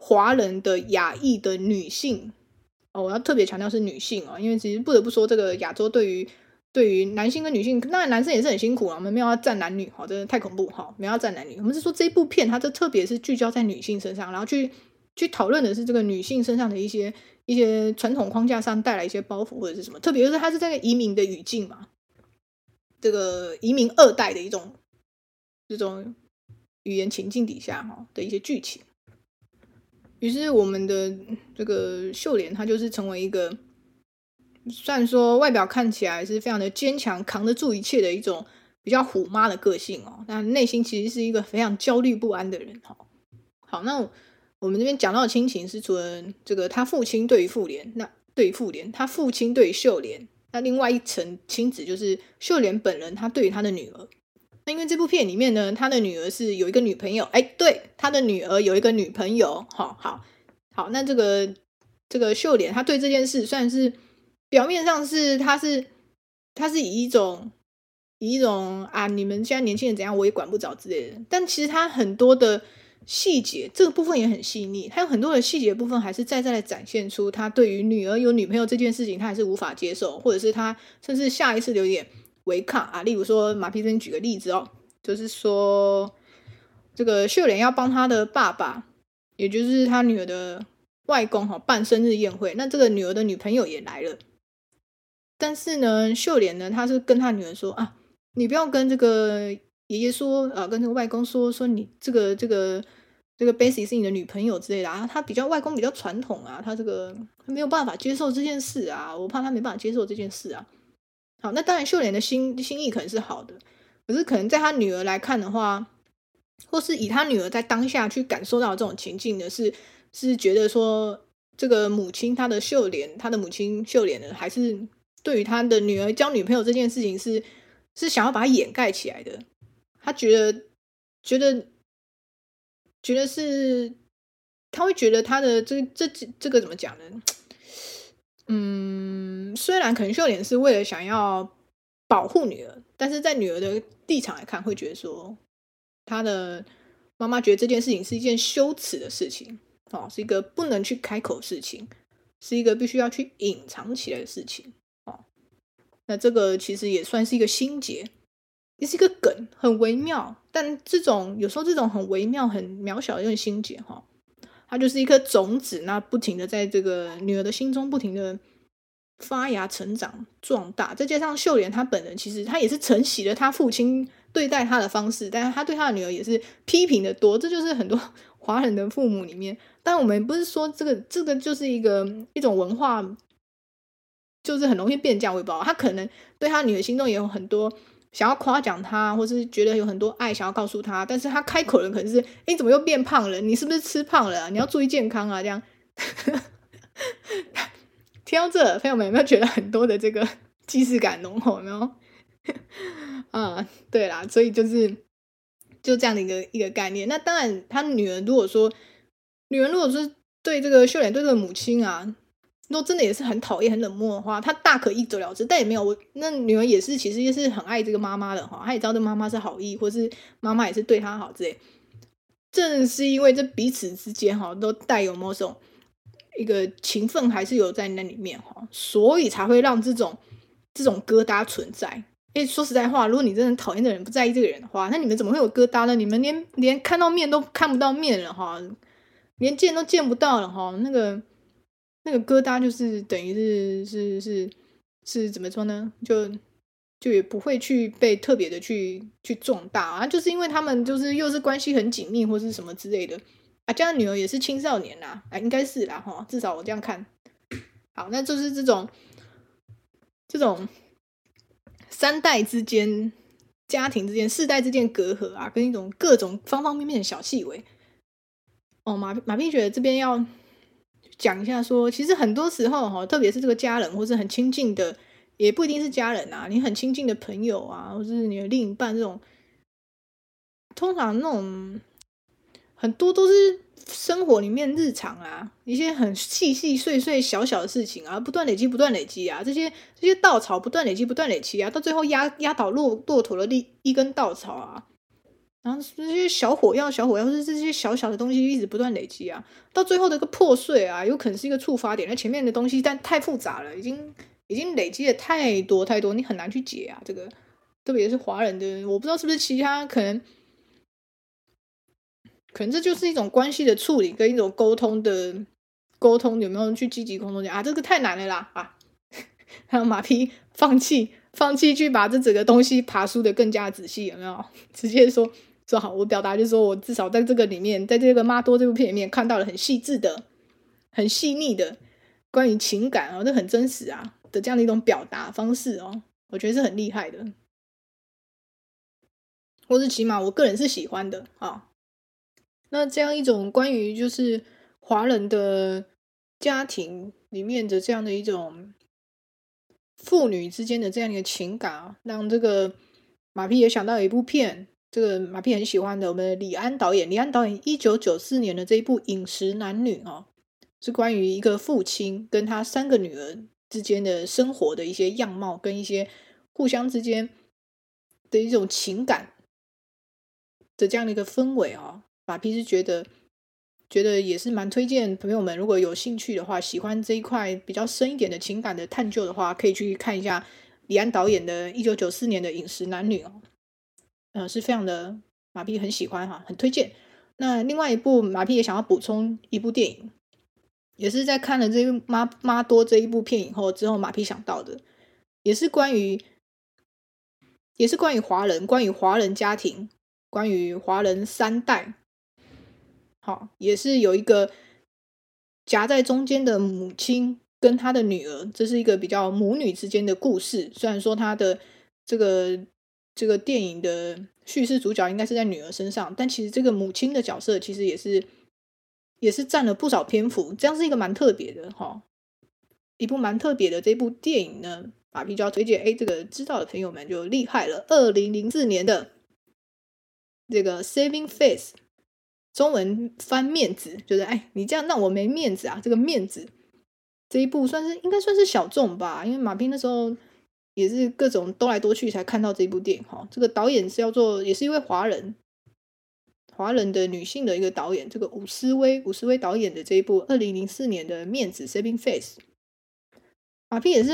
Speaker 1: 华人的亚裔的女性哦，我要特别强调是女性啊，因为其实不得不说，这个亚洲对于对于男性跟女性，那男生也是很辛苦啊。我们没有要站男女，哈，真的太恐怖哈，没有要站男女。我们是说这部片，它就特别是聚焦在女性身上，然后去去讨论的是这个女性身上的一些一些传统框架上带来一些包袱或者是什么。特别是她是这个移民的语境嘛，这个移民二代的一种这种语言情境底下哈的一些剧情。于是，我们的这个秀莲，她就是成为一个，虽然说外表看起来是非常的坚强，扛得住一切的一种比较虎妈的个性哦，但内心其实是一个非常焦虑不安的人哈。好，那我们这边讲到的亲情是除了这个他父亲对于妇联，那对于妇联，他父亲对于秀莲，那另外一层亲子就是秀莲本人，他对于他的女儿。那因为这部片里面呢，他的女儿是有一个女朋友，哎，对，他的女儿有一个女朋友，好好好，那这个这个秀莲，他对这件事算是表面上是他是他是以一种以一种啊，你们现在年轻人怎样，我也管不着之类的，但其实他很多的细节，这个部分也很细腻，他有很多的细节部分，还是再再的展现出他对于女儿有女朋友这件事情，他还是无法接受，或者是他甚至下一次有点。违抗啊，例如说马屁生举个例子哦，就是说这个秀莲要帮他的爸爸，也就是他女儿的外公哈办生日宴会，那这个女儿的女朋友也来了，但是呢，秀莲呢，他是跟他女儿说啊，你不要跟这个爷爷说啊，跟这个外公说说你这个这个这个 Bessy 是你的女朋友之类的啊，他比较外公比较传统啊，他这个他没有办法接受这件事啊，我怕他没办法接受这件事啊。好，那当然，秀莲的心心意可能是好的，可是可能在他女儿来看的话，或是以他女儿在当下去感受到这种情境的是，是觉得说这个母亲，他的秀莲，他的母亲秀莲呢，还是对于他的女儿交女朋友这件事情是是想要把它掩盖起来的。他觉得觉得觉得是，他会觉得他的这这这这个怎么讲呢？嗯，虽然可能秀莲是为了想要保护女儿，但是在女儿的立场来看，会觉得说，她的妈妈觉得这件事情是一件羞耻的事情，哦，是一个不能去开口的事情，是一个必须要去隐藏起来的事情，哦，那这个其实也算是一个心结，也是一个梗，很微妙，但这种有时候这种很微妙、很渺小的一种心结，哈。它就是一颗种子，那不停的在这个女儿的心中不停的发芽、成长、壮大。再加上秀莲她本人，其实她也是承袭了她父亲对待她的方式，但是她对她的女儿也是批评的多。这就是很多华人的父母里面，但我们不是说这个这个就是一个一种文化，就是很容易变价微包。他可能对他女儿心中也有很多。想要夸奖他，或是觉得有很多爱想要告诉他，但是他开口的可能是：你怎么又变胖了？你是不是吃胖了？你要注意健康啊！这样，[LAUGHS] 听到这，朋友们有没有觉得很多的这个既视感浓厚？有没有？[LAUGHS] 啊，对啦，所以就是就这样的一个一个概念。那当然，他女儿如果说，女儿如果是对这个秀莲对这个母亲啊。如果真的也是很讨厌、很冷漠的话，他大可一走了之。但也没有，我那女儿也是，其实也是很爱这个妈妈的哈。她也知道这妈妈是好意，或是妈妈也是对她好之类。正是因为这彼此之间哈，都带有某种一个情分，还是有在那里面哈，所以才会让这种这种疙瘩存在。诶，说实在话，如果你真的讨厌的人不在意这个人的话，那你们怎么会有疙瘩呢？你们连连看到面都看不到面了哈，连见都见不到了哈，那个。那个疙瘩就是等于是是是是怎么说呢？就就也不会去被特别的去去壮大啊，就是因为他们就是又是关系很紧密或是什么之类的啊。这样女儿也是青少年啦，啊，应该是啦哈，至少我这样看。好，那就是这种这种三代之间、家庭之间、世代之间隔阂啊，跟一种各种方方面面的小细微。哦，马马屁觉得这边要讲一下说，其实很多时候哈，特别是这个家人或是很亲近的，也不一定是家人啊，你很亲近的朋友啊，或是你的另一半这种，通常那种很多都是。生活里面日常啊，一些很细细碎碎小小的事情啊，不断累积，不断累积啊，这些这些稻草不断累积，不断累积啊，到最后压压倒骆骆驼的一一根稻草啊，然后这些小火药、小火药是这些小小的东西一直不断累积啊，到最后的一个破碎啊，有可能是一个触发点。那前面的东西但太复杂了，已经已经累积了太多太多，你很难去解啊。这个特别是华人的，我不知道是不是其他可能。可能这就是一种关系的处理，跟一种沟通的沟通，有没有人去积极沟通讲啊？这个太难了啦啊！[LAUGHS] 还有马匹放弃，放弃去把这整个东西爬梳的更加仔细，有没有？[LAUGHS] 直接说好，我表达就是说我至少在这个里面，在这个妈多这部片里面看到了很细致的、很细腻的关于情感哦，这很真实啊的这样的一种表达方式哦，我觉得是很厉害的，或是起码我个人是喜欢的啊。那这样一种关于就是华人的家庭里面的这样的一种父女之间的这样一个情感啊，让这个马屁也想到一部片，这个马屁很喜欢的，我们的李安导演，李安导演一九九四年的这一部《饮食男女》哦，是关于一个父亲跟他三个女儿之间的生活的一些样貌，跟一些互相之间的一种情感的这样的一个氛围哦。马屁是觉得，觉得也是蛮推荐朋友们，如果有兴趣的话，喜欢这一块比较深一点的情感的探究的话，可以去看一下李安导演的一九九四年的《饮食男女》哦，呃，是非常的马屁很喜欢哈，很推荐。那另外一部马屁也想要补充一部电影，也是在看了这妈妈多这一部片以后之后，马屁想到的，也是关于，也是关于华人，关于华人家庭，关于华人三代。好，也是有一个夹在中间的母亲跟她的女儿，这是一个比较母女之间的故事。虽然说她的这个这个电影的叙事主角应该是在女儿身上，但其实这个母亲的角色其实也是也是占了不少篇幅。这样是一个蛮特别的哈，一部蛮特别的这部电影呢，马屁就要推荐。哎，这个知道的朋友们就厉害了。二零零四年的这个《Saving Face》。中文翻面子，就是哎，你这样让我没面子啊！这个面子这一部算是应该算是小众吧，因为马屁那时候也是各种兜来兜去才看到这部电影哈。这个导演是叫做，也是一位华人，华人的女性的一个导演，这个伍思薇，伍思薇导演的这一部二零零四年的面子 （Saving Face）。马屁也是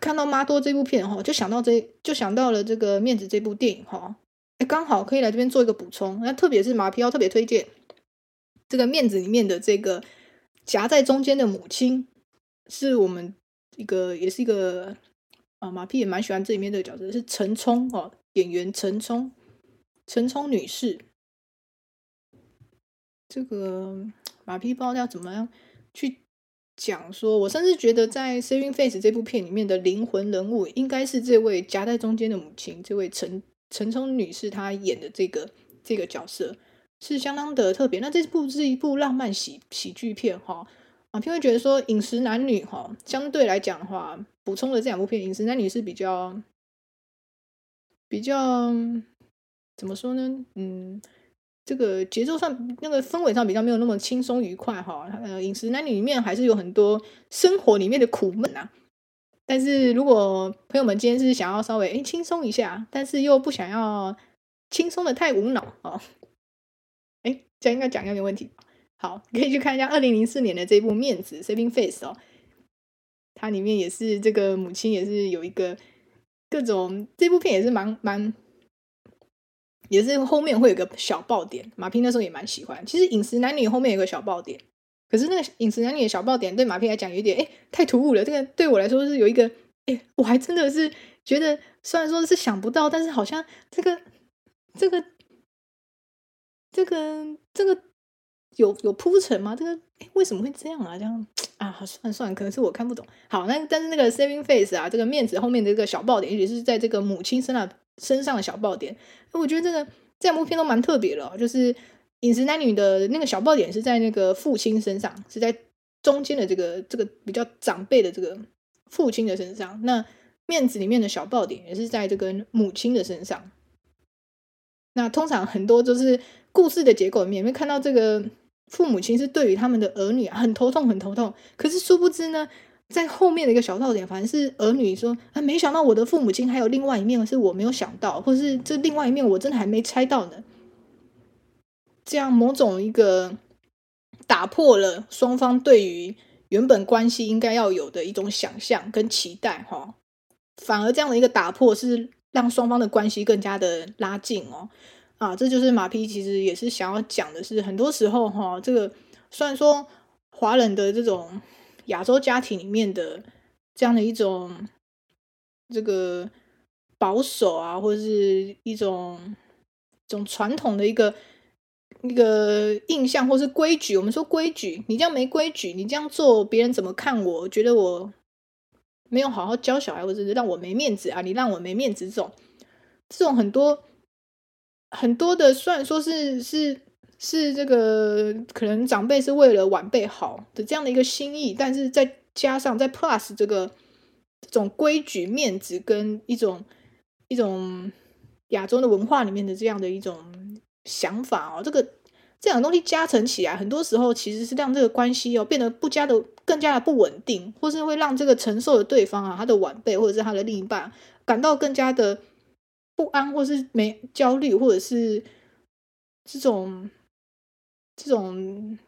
Speaker 1: 看到妈多这部片哈，就想到这就想到了这个面子这部电影哈，哎，刚好可以来这边做一个补充。那特别是马屁要特别推荐。这个面子里面的这个夹在中间的母亲，是我们一个也是一个啊，马屁也蛮喜欢这里面这个角色，是陈冲哦，演员陈冲，陈冲女士。这个马屁不知道要怎么样去讲，说我甚至觉得在《Saving Face》这部片里面的灵魂人物，应该是这位夹在中间的母亲，这位陈陈冲女士她演的这个这个角色。是相当的特别。那这部是一部浪漫喜喜剧片哈，马屁会觉得说《饮食男女》哈，相对来讲的话，补充了这两部片，《饮食男女》是比较比较怎么说呢？嗯，这个节奏上、那个氛围上比较没有那么轻松愉快哈。呃，《饮食男女》里面还是有很多生活里面的苦闷啊。但是如果朋友们今天是想要稍微诶轻松一下，但是又不想要轻松的太无脑啊。哎，这样应该讲应该没问题。好，可以去看一下二零零四年的这部《面子》（Saving Face） 哦，它里面也是这个母亲也是有一个各种，这部片也是蛮蛮，也是后面会有个小爆点。马屁那时候也蛮喜欢。其实《饮食男女》后面有个小爆点，可是那个《饮食男女》的小爆点对马屁来讲有点哎太突兀了。这个对我来说是有一个哎，我还真的是觉得，虽然说是想不到，但是好像这个这个这个这个有有铺陈吗？这个哎，为什么会这样啊？这样啊，好算算，可能是我看不懂。好，那但是那个 saving face 啊，这个面子后面的这个小爆点，也许是在这个母亲身上身上的小爆点。我觉得这个这两部片都蛮特别的哦，就是。饮食男女的那个小爆点是在那个父亲身上，是在中间的这个这个比较长辈的这个父亲的身上。那面子里面的小爆点也是在这个母亲的身上。那通常很多就是故事的结构里面，会看到这个父母亲是对于他们的儿女很头痛，很头痛。可是殊不知呢，在后面的一个小爆点，反而是儿女说啊，没想到我的父母亲还有另外一面是我没有想到，或是这另外一面我真的还没猜到呢。这样某种一个打破了双方对于原本关系应该要有的一种想象跟期待，哈，反而这样的一个打破是让双方的关系更加的拉近哦，啊，这就是马屁其实也是想要讲的是，很多时候哈，这个虽然说华人的这种亚洲家庭里面的这样的一种这个保守啊，或者是一种一种传统的一个。那个印象或是规矩，我们说规矩，你这样没规矩，你这样做，别人怎么看我？觉得我没有好好教小孩，或者是让我没面子啊？你让我没面子，这种这种很多很多的，虽然说是是是这个可能长辈是为了晚辈好的这样的一个心意，但是再加上在 plus 这个这种规矩、面子跟一种一种亚洲的文化里面的这样的一种。想法哦，这个这样的东西加成起来，很多时候其实是让这个关系哦变得不加的更加的不稳定，或是会让这个承受的对方啊，他的晚辈或者是他的另一半感到更加的不安，或是没焦虑，或者是这种这种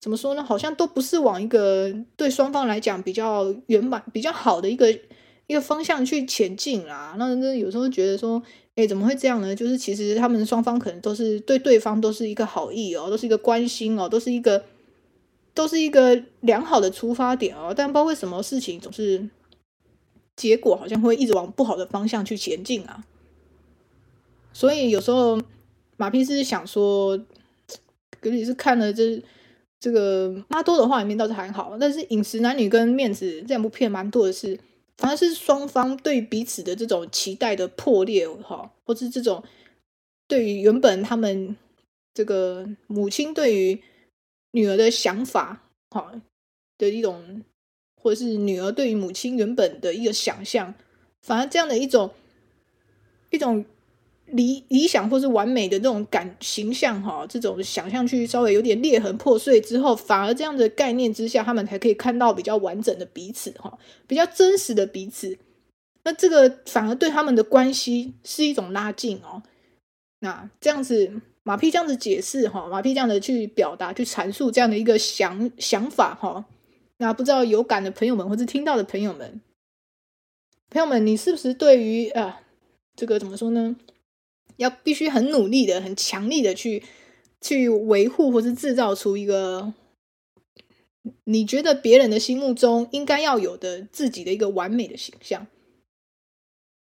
Speaker 1: 怎么说呢？好像都不是往一个对双方来讲比较圆满、比较好的一个一个方向去前进啦。那那有时候觉得说。哎，怎么会这样呢？就是其实他们双方可能都是对对方都是一个好意哦，都是一个关心哦，都是一个都是一个良好的出发点哦。但不知道为什么事情总是结果好像会一直往不好的方向去前进啊。所以有时候马屁是想说，可是是看了这这个妈多的话里面倒是还好，但是饮食男女跟面子这两部片蛮多的是。反而是双方对彼此的这种期待的破裂，哈，或是这种对于原本他们这个母亲对于女儿的想法，哈的一种，或者是女儿对于母亲原本的一个想象，反而这样的一种一种。理理想或是完美的这种感形象哈，这种想象去稍微有点裂痕破碎之后，反而这样的概念之下，他们才可以看到比较完整的彼此哈，比较真实的彼此。那这个反而对他们的关系是一种拉近哦。那这样子，马屁这样子解释哈，马屁这样的去表达、去阐述这样的一个想想法哈。那不知道有感的朋友们，或是听到的朋友们，朋友们，你是不是对于啊这个怎么说呢？要必须很努力的、很强力的去去维护，或是制造出一个你觉得别人的心目中应该要有的自己的一个完美的形象。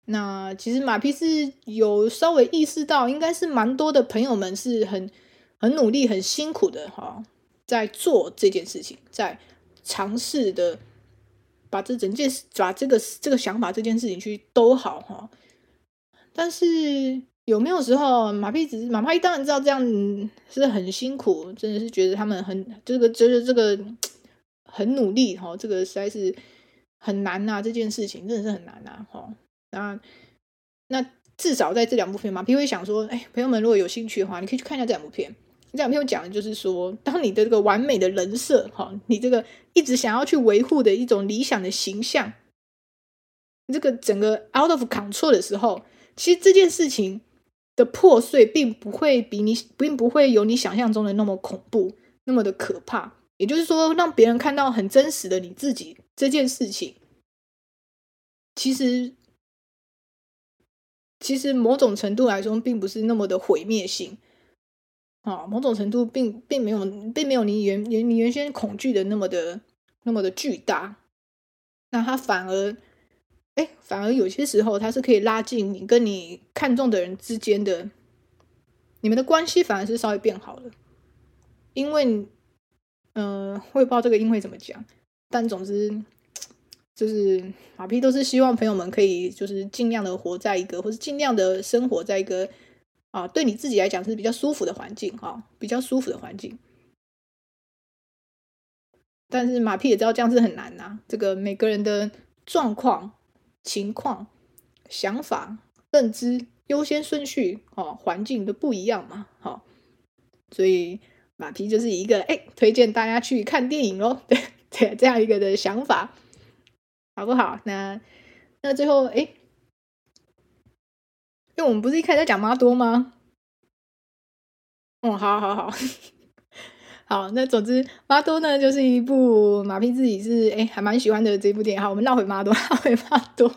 Speaker 1: 那其实马屁是有稍微意识到，应该是蛮多的朋友们是很很努力、很辛苦的哈，在做这件事情，在尝试的把这整件事、把这个这个想法、这件事情去兜好哈，但是。有没有时候马屁只是马屁当然知道这样是很辛苦，真的是觉得他们很这个觉得这个很努力哈，这个实在是很难呐，这件事情真的是很难呐哈。那那至少在这两部片，马屁会想说，哎，朋友们如果有兴趣的话，你可以去看一下这两部片。这两部片讲的就是说，当你的这个完美的人设哈，你这个一直想要去维护的一种理想的形象，这个整个 out of control 的时候，其实这件事情。的破碎并不会比你，并不会有你想象中的那么恐怖，那么的可怕。也就是说，让别人看到很真实的你自己这件事情，其实，其实某种程度来说，并不是那么的毁灭性啊。某种程度并并没有，并没有你原原你原先恐惧的那么的那么的巨大。那它反而哎，反而有些时候它是可以拉近你跟你看中的人之间的，你们的关系反而是稍微变好了，因为，嗯、呃，我也不知道这个音会怎么讲，但总之就是马屁都是希望朋友们可以就是尽量的活在一个，或是尽量的生活在一个啊，对你自己来讲是比较舒服的环境哈，比较舒服的环境。但是马屁也知道这样是很难呐、这个每个人的状况、情况、想法、认知、优先顺序哦，环境都不一样嘛，好，所以马 P 就是一个哎，推荐大家去看电影喽，[LAUGHS] 对对，这样一个的想法，好不好？那那最后哎，因为我们不是一开始在讲妈多吗？嗯，好好好。好，那总之，妈多呢，就是一部马屁自己是哎还蛮喜欢的这部电影。好，我们绕回妈多，[LAUGHS] 绕回妈多，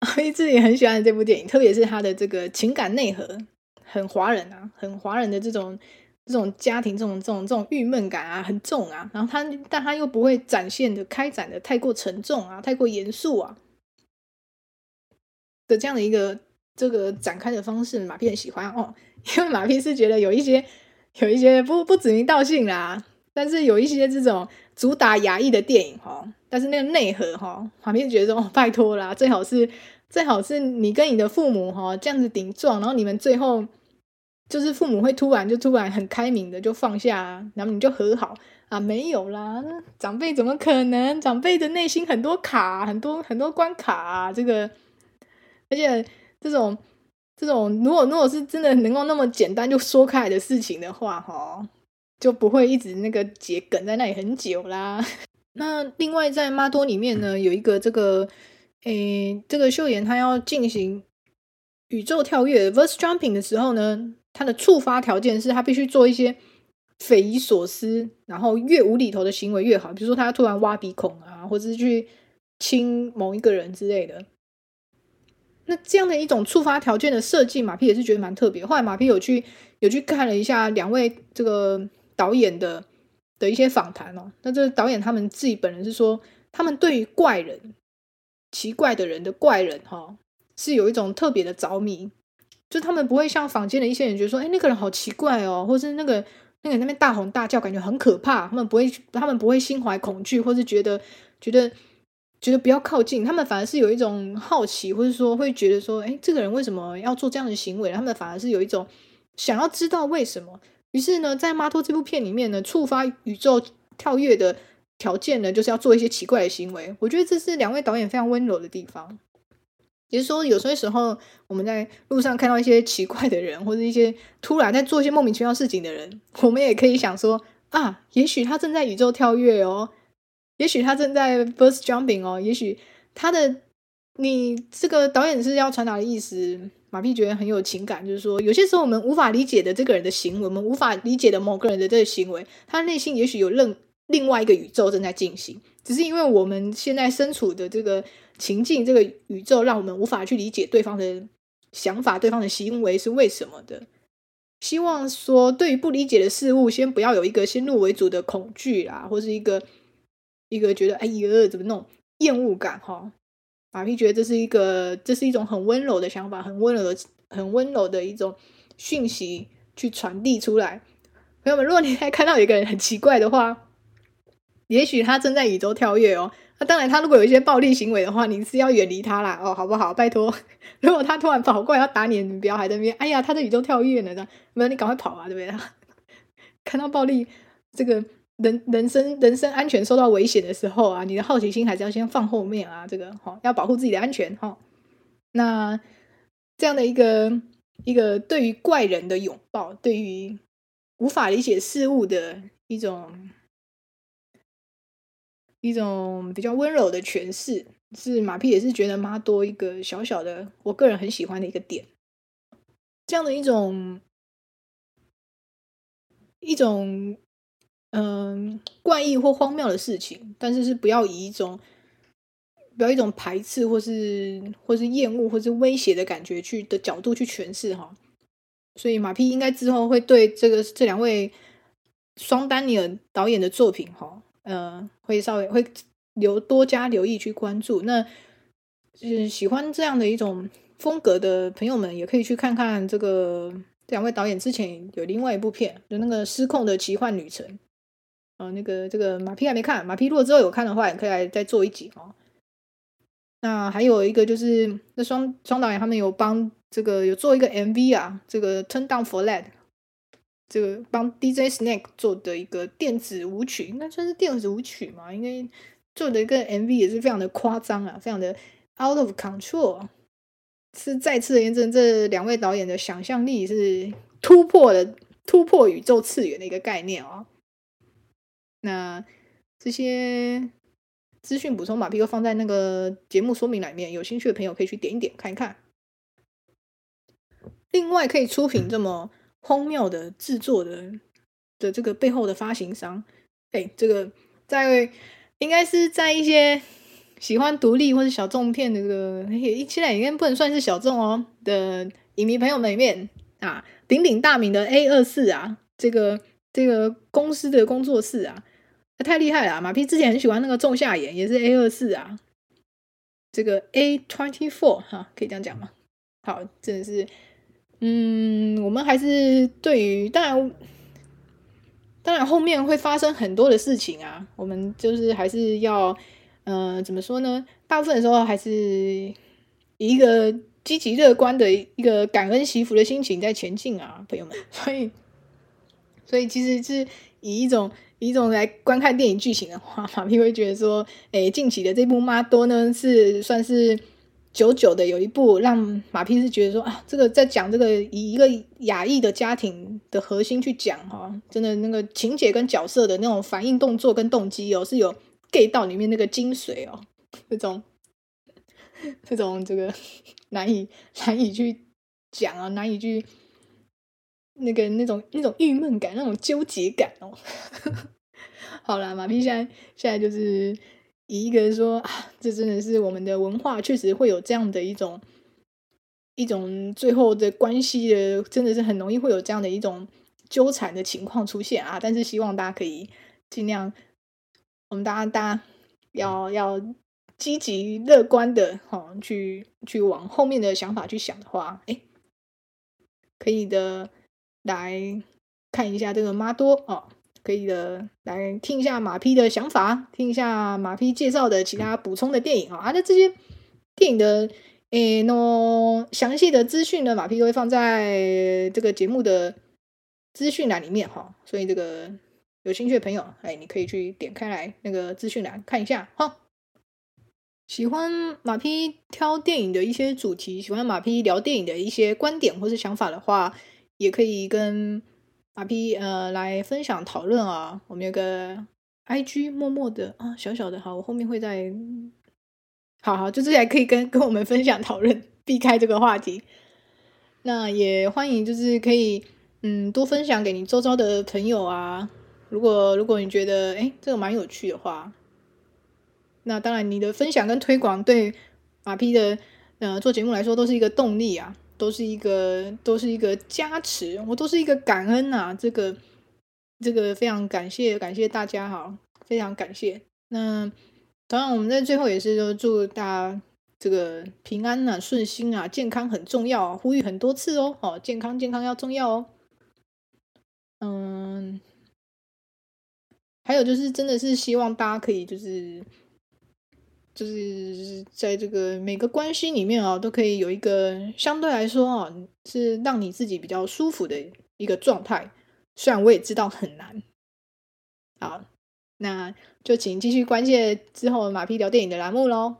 Speaker 1: 马屁自己很喜欢的这部电影，特别是他的这个情感内核很华人啊，很华人的这种这种家庭这种这种这种郁闷感啊，很重啊。然后他，但他又不会展现的开展的太过沉重啊，太过严肃啊的这样的一个这个展开的方式，马 P 很喜欢哦，[LAUGHS] 因为马屁是觉得有一些。有一些不不指名道姓啦，但是有一些这种主打亚裔的电影哈，但是那个内核哈，旁边觉得说哦，拜托啦，最好是最好是你跟你的父母哈这样子顶撞，然后你们最后就是父母会突然就突然很开明的就放下，然后你就和好啊，没有啦，长辈怎么可能？长辈的内心很多卡，很多很多关卡啊，这个而且这种。这种如果如果是真的能够那么简单就说开来的事情的话，哈，就不会一直那个结梗在那里很久啦。[LAUGHS] 那另外在妈多里面呢，有一个这个，诶，这个秀妍她要进行宇宙跳跃 verse jumping 的时候呢，她的触发条件是她必须做一些匪夷所思，然后越无厘头的行为越好，比如说她突然挖鼻孔啊，或者是去亲某一个人之类的。那这样的一种触发条件的设计，马屁也是觉得蛮特别。后来马屁有去有去看了一下两位这个导演的的一些访谈哦。那这导演他们自己本人是说，他们对于怪人、奇怪的人的怪人哈、哦，是有一种特别的着迷。就他们不会像坊间的一些人觉得说，哎，那个人好奇怪哦，或是那个那个那边大吼大叫，感觉很可怕。他们不会，他们不会心怀恐惧，或是觉得觉得。觉得不要靠近，他们反而是有一种好奇，或者说会觉得说，哎，这个人为什么要做这样的行为？他们反而是有一种想要知道为什么。于是呢，在妈托这部片里面呢，触发宇宙跳跃的条件呢，就是要做一些奇怪的行为。我觉得这是两位导演非常温柔的地方。也就是说，有些时候我们在路上看到一些奇怪的人，或者一些突然在做一些莫名其妙事情的人，我们也可以想说，啊，也许他正在宇宙跳跃哦。也许他正在 first jumping 哦，也许他的你这个导演是要传达的意思，马屁觉得很有情感，就是说有些时候我们无法理解的这个人的行为，我们无法理解的某个人的这个行为，他内心也许有另另外一个宇宙正在进行，只是因为我们现在身处的这个情境，这个宇宙让我们无法去理解对方的想法，对方的行为是为什么的。希望说对于不理解的事物，先不要有一个先入为主的恐惧啦，或是一个。一个觉得哎呀，怎么弄厌恶感哈？马屁觉得这是一个，这是一种很温柔的想法，很温柔的、很温柔的一种讯息去传递出来。朋友们，如果你 [LAUGHS] 还看到一个人很奇怪的话，也许他正在宇宙跳跃哦。那当然，他如果有一些暴力行为的话，你是要远离他啦哦，好不好？拜托，[LAUGHS] 如果他突然跑过来要打你，你不要还在那边。哎呀，他在宇宙跳跃呢，这样，没有你赶快跑啊，对不对？[LAUGHS] 看到暴力这个。人人生人身安全受到危险的时候啊，你的好奇心还是要先放后面啊，这个哈要保护自己的安全哈。那这样的一个一个对于怪人的拥抱，对于无法理解事物的一种一种比较温柔的诠释，是马屁也是觉得妈多一个小小的，我个人很喜欢的一个点。这样的一种一种。嗯，怪异或荒谬的事情，但是是不要以一种不要一种排斥或是或是厌恶或是威胁的感觉去的角度去诠释哈。所以马屁应该之后会对这个这两位双丹尼尔导演的作品哈，嗯，会稍微会留多加留意去关注。那就是喜欢这样的一种风格的朋友们，也可以去看看这个这两位导演之前有另外一部片，就那个《失控的奇幻旅程》。呃，那个这个马屁还没看，马屁如果之后有看的话，也可以来再做一集哦。那还有一个就是，那双双导演他们有帮这个有做一个 MV 啊，这个 Turn Down for That，这个帮 DJ Snake 做的一个电子舞曲，应该算是电子舞曲嘛？应该做的一个 MV 也是非常的夸张啊，非常的 out of control，是再次验证这两位导演的想象力是突破了突破宇宙次元的一个概念啊。那这些资讯补充马屁都放在那个节目说明里面，有兴趣的朋友可以去点一点看一看。另外，可以出品这么荒谬的制作的的这个背后的发行商，哎，这个在应该是在一些喜欢独立或者小众片的这个，现在应该不能算是小众哦的影迷朋友们里面啊，鼎鼎大名的 A 二四啊，这个这个公司的工作室啊。太厉害了！马屁之前很喜欢那个仲夏炎，也是 A 二四啊。这个 A twenty four 哈，可以这样讲吗？好，真的是，嗯，我们还是对于当然，当然后面会发生很多的事情啊。我们就是还是要，嗯、呃，怎么说呢？大部分的时候还是以一个积极乐观的一个感恩惜福的心情在前进啊，朋友们。所以，所以其实是以一种。一种来观看电影剧情的话，马屁会觉得说，诶，近期的这部《妈多》呢，是算是久久的有一部让马屁是觉得说啊，这个在讲这个以一个亚裔的家庭的核心去讲哈，真的那个情节跟角色的那种反应、动作跟动机哦，是有 get 到里面那个精髓哦，这种这种这个难以难以去讲啊，难以去。那个那种那种郁闷感，那种纠结感哦。[LAUGHS] 好啦，马屁现在现在就是以一个人说啊，这真的是我们的文化，确实会有这样的一种一种最后的关系的，真的是很容易会有这样的一种纠缠的情况出现啊。但是希望大家可以尽量，我们大家大家要要积极乐观的哈、哦，去去往后面的想法去想的话，哎，可以的。来看一下这个妈多哦，可以的。来听一下马匹的想法，听一下马匹介绍的其他补充的电影啊。那这些电影的诶，那详细的资讯呢，马匹都会放在这个节目的资讯栏里面哈。所以这个有兴趣的朋友，哎，你可以去点开来那个资讯栏看一下哈。喜欢马匹挑电影的一些主题，喜欢马匹聊电影的一些观点或是想法的话。也可以跟马屁呃来分享讨论啊，我们有个 IG 默默的啊小小的，哈，我后面会再，好好，就这样可以跟跟我们分享讨论，避开这个话题。那也欢迎就是可以嗯多分享给你周遭的朋友啊，如果如果你觉得诶这个蛮有趣的话，那当然你的分享跟推广对马屁的呃做节目来说都是一个动力啊。都是一个，都是一个加持，我都是一个感恩呐、啊。这个，这个非常感谢，感谢大家哈，非常感谢。那当然，我们在最后也是说祝大家这个平安啊、顺心啊、健康很重要，呼吁很多次哦。哦，健康健康要重要哦。嗯，还有就是，真的是希望大家可以就是。就是在这个每个关系里面啊，都可以有一个相对来说啊，是让你自己比较舒服的一个状态。虽然我也知道很难。好，那就请继续关切之后马屁聊电影的栏目喽。